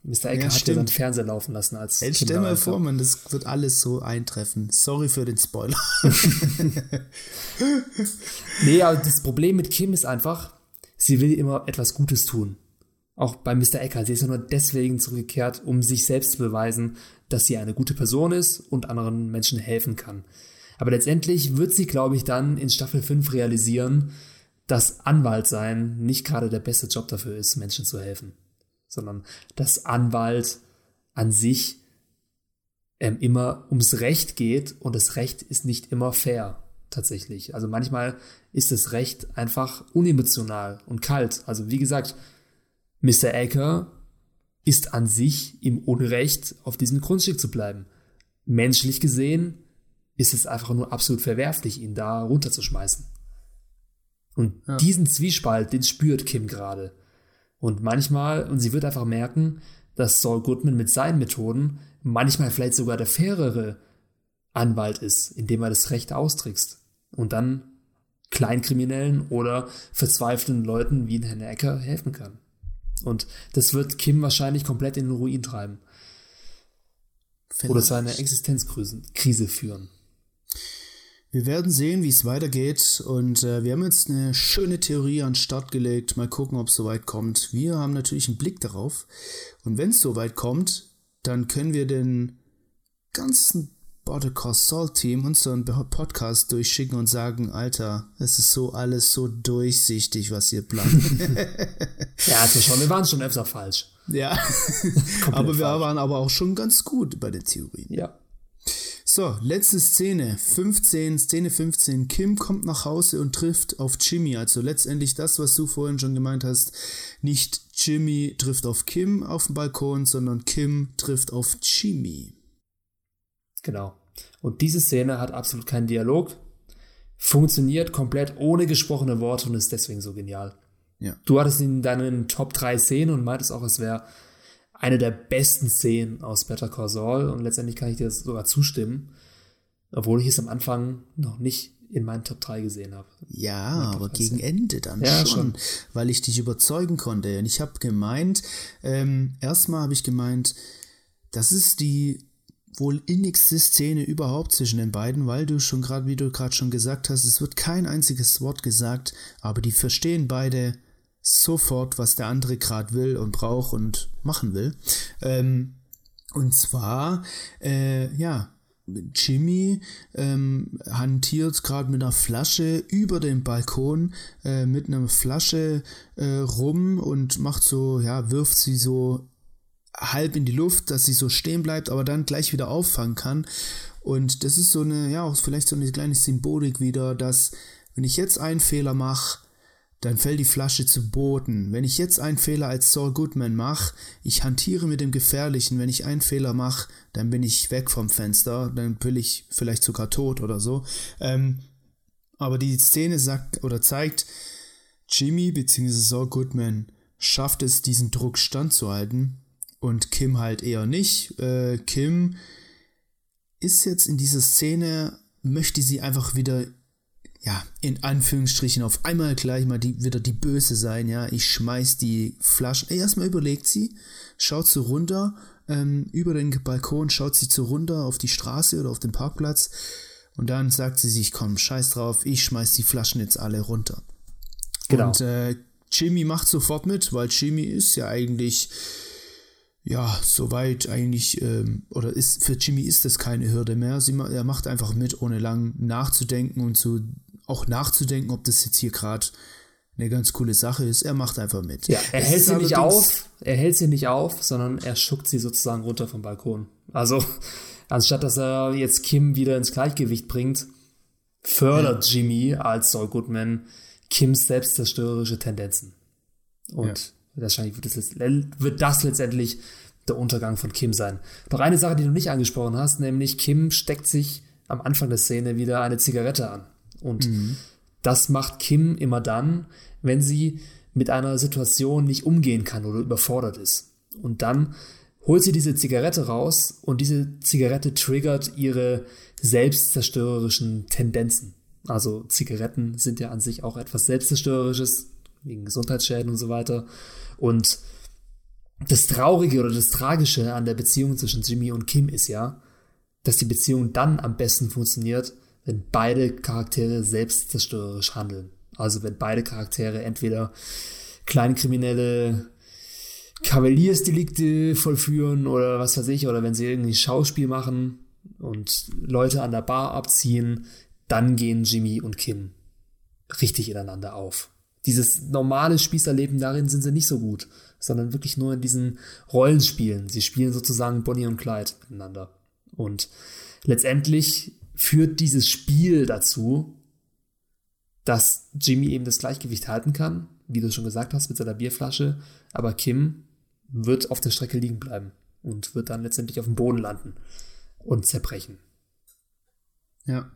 Mr. Ecker ja, hat ja dann Fernseher laufen lassen als Hey, stell mir vor, man, das wird alles so eintreffen. Sorry für den Spoiler. nee, aber das Problem mit Kim ist einfach, sie will immer etwas Gutes tun. Auch bei Mr. Ecker. Sie ist ja nur deswegen zurückgekehrt, um sich selbst zu beweisen, dass sie eine gute Person ist und anderen Menschen helfen kann. Aber letztendlich wird sie, glaube ich, dann in Staffel 5 realisieren, dass Anwalt sein nicht gerade der beste Job dafür ist, Menschen zu helfen sondern dass Anwalt an sich ähm, immer ums Recht geht und das Recht ist nicht immer fair tatsächlich. Also manchmal ist das Recht einfach unemotional und kalt. Also wie gesagt, Mr. Acker ist an sich im Unrecht, auf diesem Grundstück zu bleiben. Menschlich gesehen ist es einfach nur absolut verwerflich, ihn da runterzuschmeißen. Und ja. diesen Zwiespalt, den spürt Kim gerade. Und manchmal, und sie wird einfach merken, dass Saul Goodman mit seinen Methoden manchmal vielleicht sogar der fairere Anwalt ist, indem er das Recht austrickst. Und dann Kleinkriminellen oder verzweifelten Leuten wie Herrn Ecker helfen kann. Und das wird Kim wahrscheinlich komplett in den Ruin treiben. Vielleicht. Oder zu einer Existenzkrise führen. Wir werden sehen, wie es weitergeht und äh, wir haben jetzt eine schöne Theorie an den Start gelegt. Mal gucken, ob es soweit kommt. Wir haben natürlich einen Blick darauf und wenn es soweit kommt, dann können wir den ganzen Better Call Saul Team unseren Podcast durchschicken und sagen, Alter, es ist so alles so durchsichtig, was ihr plant. ja, also schon, wir waren schon öfter falsch. Ja, aber wir falsch. waren aber auch schon ganz gut bei den Theorien. Ja. So, letzte Szene, 15, Szene 15. Kim kommt nach Hause und trifft auf Jimmy. Also letztendlich das, was du vorhin schon gemeint hast. Nicht Jimmy trifft auf Kim auf dem Balkon, sondern Kim trifft auf Jimmy. Genau. Und diese Szene hat absolut keinen Dialog, funktioniert komplett ohne gesprochene Worte und ist deswegen so genial. Ja. Du hattest in deinen Top 3 Szenen und meintest auch, es wäre eine der besten Szenen aus Better Call Saul und letztendlich kann ich dir sogar zustimmen, obwohl ich es am Anfang noch nicht in meinen Top 3 gesehen habe. Ja, aber gegen Ende dann ja, schon, schon, weil ich dich überzeugen konnte. Und ich habe gemeint, ähm, erstmal habe ich gemeint, das ist die wohl innigste Szene überhaupt zwischen den beiden, weil du schon gerade, wie du gerade schon gesagt hast, es wird kein einziges Wort gesagt, aber die verstehen beide sofort, was der andere gerade will und braucht und machen will. Ähm, und zwar, äh, ja, Jimmy ähm, hantiert gerade mit einer Flasche über den Balkon äh, mit einer Flasche äh, rum und macht so, ja, wirft sie so halb in die Luft, dass sie so stehen bleibt, aber dann gleich wieder auffangen kann. Und das ist so eine, ja, auch vielleicht so eine kleine Symbolik wieder, dass wenn ich jetzt einen Fehler mache, dann fällt die Flasche zu Boden. Wenn ich jetzt einen Fehler als Saul Goodman mache, ich hantiere mit dem Gefährlichen, wenn ich einen Fehler mache, dann bin ich weg vom Fenster, dann bin ich vielleicht sogar tot oder so. Ähm, aber die Szene sagt oder zeigt, Jimmy bzw. Saul Goodman schafft es, diesen Druck standzuhalten und Kim halt eher nicht. Äh, Kim ist jetzt in dieser Szene, möchte sie einfach wieder ja, in Anführungsstrichen auf einmal gleich mal die, wieder die Böse sein, ja, ich schmeiß die Flaschen, erstmal überlegt sie, schaut so runter, ähm, über den Balkon schaut sie so runter auf die Straße oder auf den Parkplatz und dann sagt sie sich, komm, scheiß drauf, ich schmeiß die Flaschen jetzt alle runter. Genau. Und äh, Jimmy macht sofort mit, weil Jimmy ist ja eigentlich ja, soweit eigentlich, ähm, oder ist für Jimmy ist das keine Hürde mehr. Sie, er macht einfach mit, ohne lang nachzudenken und zu auch nachzudenken, ob das jetzt hier gerade eine ganz coole Sache ist. Er macht einfach mit. Ja, er es hält sie nicht auf, er hält sie nicht auf, sondern er schuckt sie sozusagen runter vom Balkon. Also, anstatt dass er jetzt Kim wieder ins Gleichgewicht bringt, fördert ja. Jimmy als Saul Goodman Kims selbstzerstörerische Tendenzen. Und ja. wahrscheinlich wird das, wird das letztendlich der Untergang von Kim sein. Doch eine Sache, die du nicht angesprochen hast, nämlich Kim steckt sich am Anfang der Szene wieder eine Zigarette an. Und mhm. das macht Kim immer dann, wenn sie mit einer Situation nicht umgehen kann oder überfordert ist. Und dann holt sie diese Zigarette raus und diese Zigarette triggert ihre selbstzerstörerischen Tendenzen. Also Zigaretten sind ja an sich auch etwas selbstzerstörerisches, wegen Gesundheitsschäden und so weiter. Und das Traurige oder das Tragische an der Beziehung zwischen Jimmy und Kim ist ja, dass die Beziehung dann am besten funktioniert, wenn beide Charaktere selbstzerstörerisch handeln. Also wenn beide Charaktere entweder kleinkriminelle Kavaliersdelikte vollführen oder was weiß ich, oder wenn sie irgendwie Schauspiel machen und Leute an der Bar abziehen, dann gehen Jimmy und Kim richtig ineinander auf. Dieses normale Spießerleben, darin sind sie nicht so gut, sondern wirklich nur in diesen Rollenspielen. Sie spielen sozusagen Bonnie und Clyde miteinander. Und letztendlich führt dieses Spiel dazu, dass Jimmy eben das Gleichgewicht halten kann, wie du schon gesagt hast, mit seiner Bierflasche, aber Kim wird auf der Strecke liegen bleiben und wird dann letztendlich auf dem Boden landen und zerbrechen. Ja.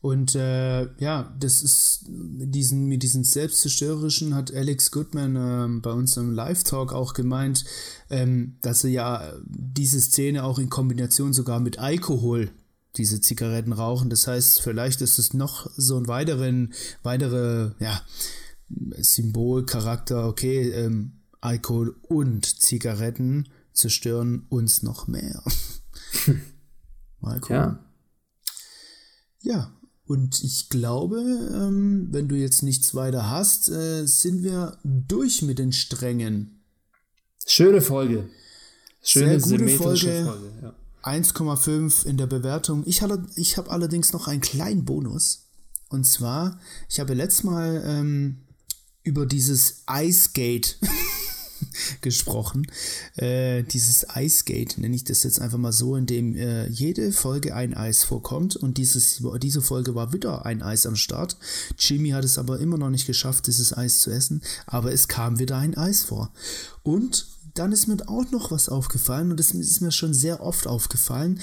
Und äh, ja, das ist mit diesen, mit diesen selbstzerstörerischen hat Alex Goodman äh, bei im Live-Talk auch gemeint, ähm, dass er ja diese Szene auch in Kombination sogar mit Alkohol diese Zigaretten rauchen. Das heißt, vielleicht ist es noch so ein weiteren, weitere, ja, Symbolcharakter, okay, ähm, Alkohol und Zigaretten zerstören uns noch mehr. Mal gucken. Ja. ja, und ich glaube, ähm, wenn du jetzt nichts weiter hast, äh, sind wir durch mit den Strängen. Schöne Folge. Schöne Sehr gute Folge. Folge ja. 1,5 in der Bewertung. Ich, ich habe allerdings noch einen kleinen Bonus. Und zwar, ich habe letztes Mal ähm, über dieses Ice Gate gesprochen. Äh, dieses Ice Gate nenne ich das jetzt einfach mal so, in dem äh, jede Folge ein Eis vorkommt. Und dieses, diese Folge war wieder ein Eis am Start. Jimmy hat es aber immer noch nicht geschafft, dieses Eis zu essen. Aber es kam wieder ein Eis vor. Und dann ist mir auch noch was aufgefallen und das ist mir schon sehr oft aufgefallen.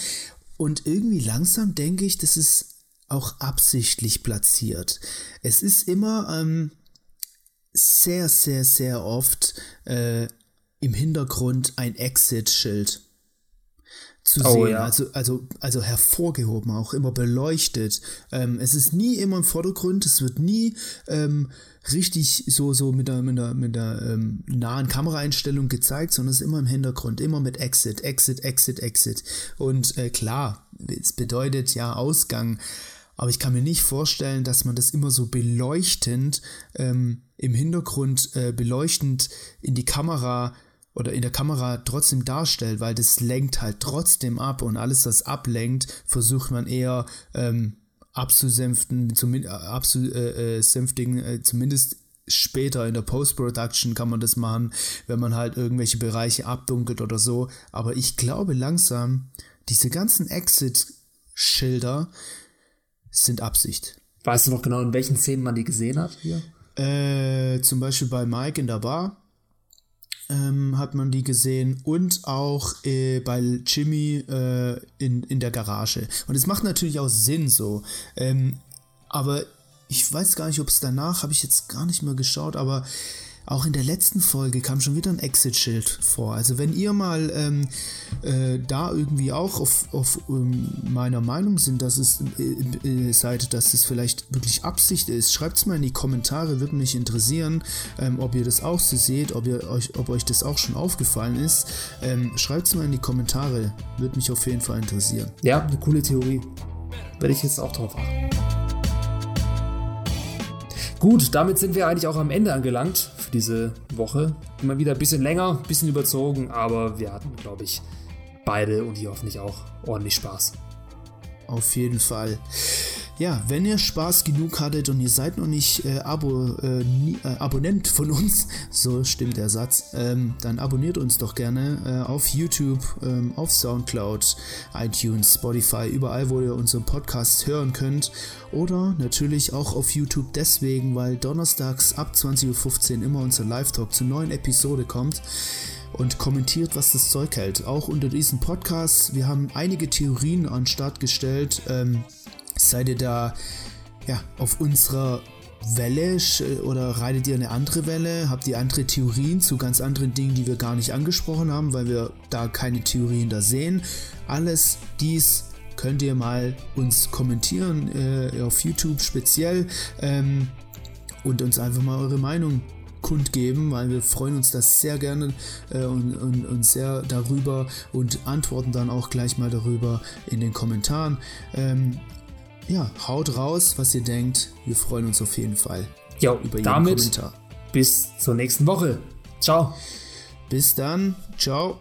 Und irgendwie langsam denke ich, das ist auch absichtlich platziert. Es ist immer ähm, sehr, sehr, sehr oft äh, im Hintergrund ein Exit-Schild. zu oh, sehen. Ja. Also, also, also hervorgehoben, auch immer beleuchtet. Ähm, es ist nie immer im Vordergrund, es wird nie ähm, richtig so, so mit der, mit der, mit der ähm, nahen Kameraeinstellung gezeigt, sondern es ist immer im Hintergrund, immer mit Exit, Exit, Exit, Exit. Und äh, klar, es bedeutet ja Ausgang, aber ich kann mir nicht vorstellen, dass man das immer so beleuchtend ähm, im Hintergrund äh, beleuchtend in die Kamera oder in der Kamera trotzdem darstellt, weil das lenkt halt trotzdem ab und alles, was ablenkt, versucht man eher ähm, abzusänften, zumindest, äh, abzusänftigen, äh, zumindest später in der Post-Production kann man das machen, wenn man halt irgendwelche Bereiche abdunkelt oder so. Aber ich glaube langsam, diese ganzen Exit-Schilder sind Absicht. Weißt du noch genau, in welchen Szenen man die gesehen hat hier? Äh, zum Beispiel bei Mike in der Bar ähm, hat man die gesehen und auch äh, bei Jimmy äh, in, in der Garage. Und es macht natürlich auch Sinn so. Ähm, aber ich weiß gar nicht, ob es danach, habe ich jetzt gar nicht mehr geschaut, aber auch in der letzten Folge kam schon wieder ein Exit-Schild vor. Also wenn ihr mal ähm, äh, da irgendwie auch auf, auf ähm, meiner Meinung sind, dass es äh, äh, seid, dass es vielleicht wirklich Absicht ist, schreibt es mal in die Kommentare, würde mich interessieren, ähm, ob ihr das auch so seht, ob ihr euch, ob euch das auch schon aufgefallen ist. Ähm, schreibt es mal in die Kommentare, würde mich auf jeden Fall interessieren. Ja, eine coole Theorie. Werde ich jetzt auch drauf achten. Gut, damit sind wir eigentlich auch am Ende angelangt für diese Woche. Immer wieder ein bisschen länger, ein bisschen überzogen, aber wir hatten, glaube ich, beide und ihr hoffentlich auch ordentlich Spaß. Auf jeden Fall. Ja, wenn ihr Spaß genug hattet und ihr seid noch nicht äh, Abo, äh, nie, äh, Abonnent von uns, so stimmt der Satz, ähm, dann abonniert uns doch gerne äh, auf YouTube, ähm, auf Soundcloud, iTunes, Spotify, überall, wo ihr unseren Podcast hören könnt. Oder natürlich auch auf YouTube deswegen, weil donnerstags ab 20.15 Uhr immer unser Live-Talk zur neuen Episode kommt und kommentiert, was das Zeug hält. Auch unter diesem Podcast. Wir haben einige Theorien an den Start gestellt. Ähm, Seid ihr da ja, auf unserer Welle oder reitet ihr eine andere Welle? Habt ihr andere Theorien zu ganz anderen Dingen, die wir gar nicht angesprochen haben, weil wir da keine Theorien da sehen? Alles dies könnt ihr mal uns kommentieren äh, auf YouTube speziell ähm, und uns einfach mal eure Meinung kundgeben, weil wir freuen uns das sehr gerne äh, und, und, und, sehr darüber und antworten dann auch gleich mal darüber in den Kommentaren. Ähm, ja, haut raus, was ihr denkt. Wir freuen uns auf jeden Fall jo, über jeden damit Kommentar. Bis zur nächsten Woche. Ciao. Bis dann. Ciao.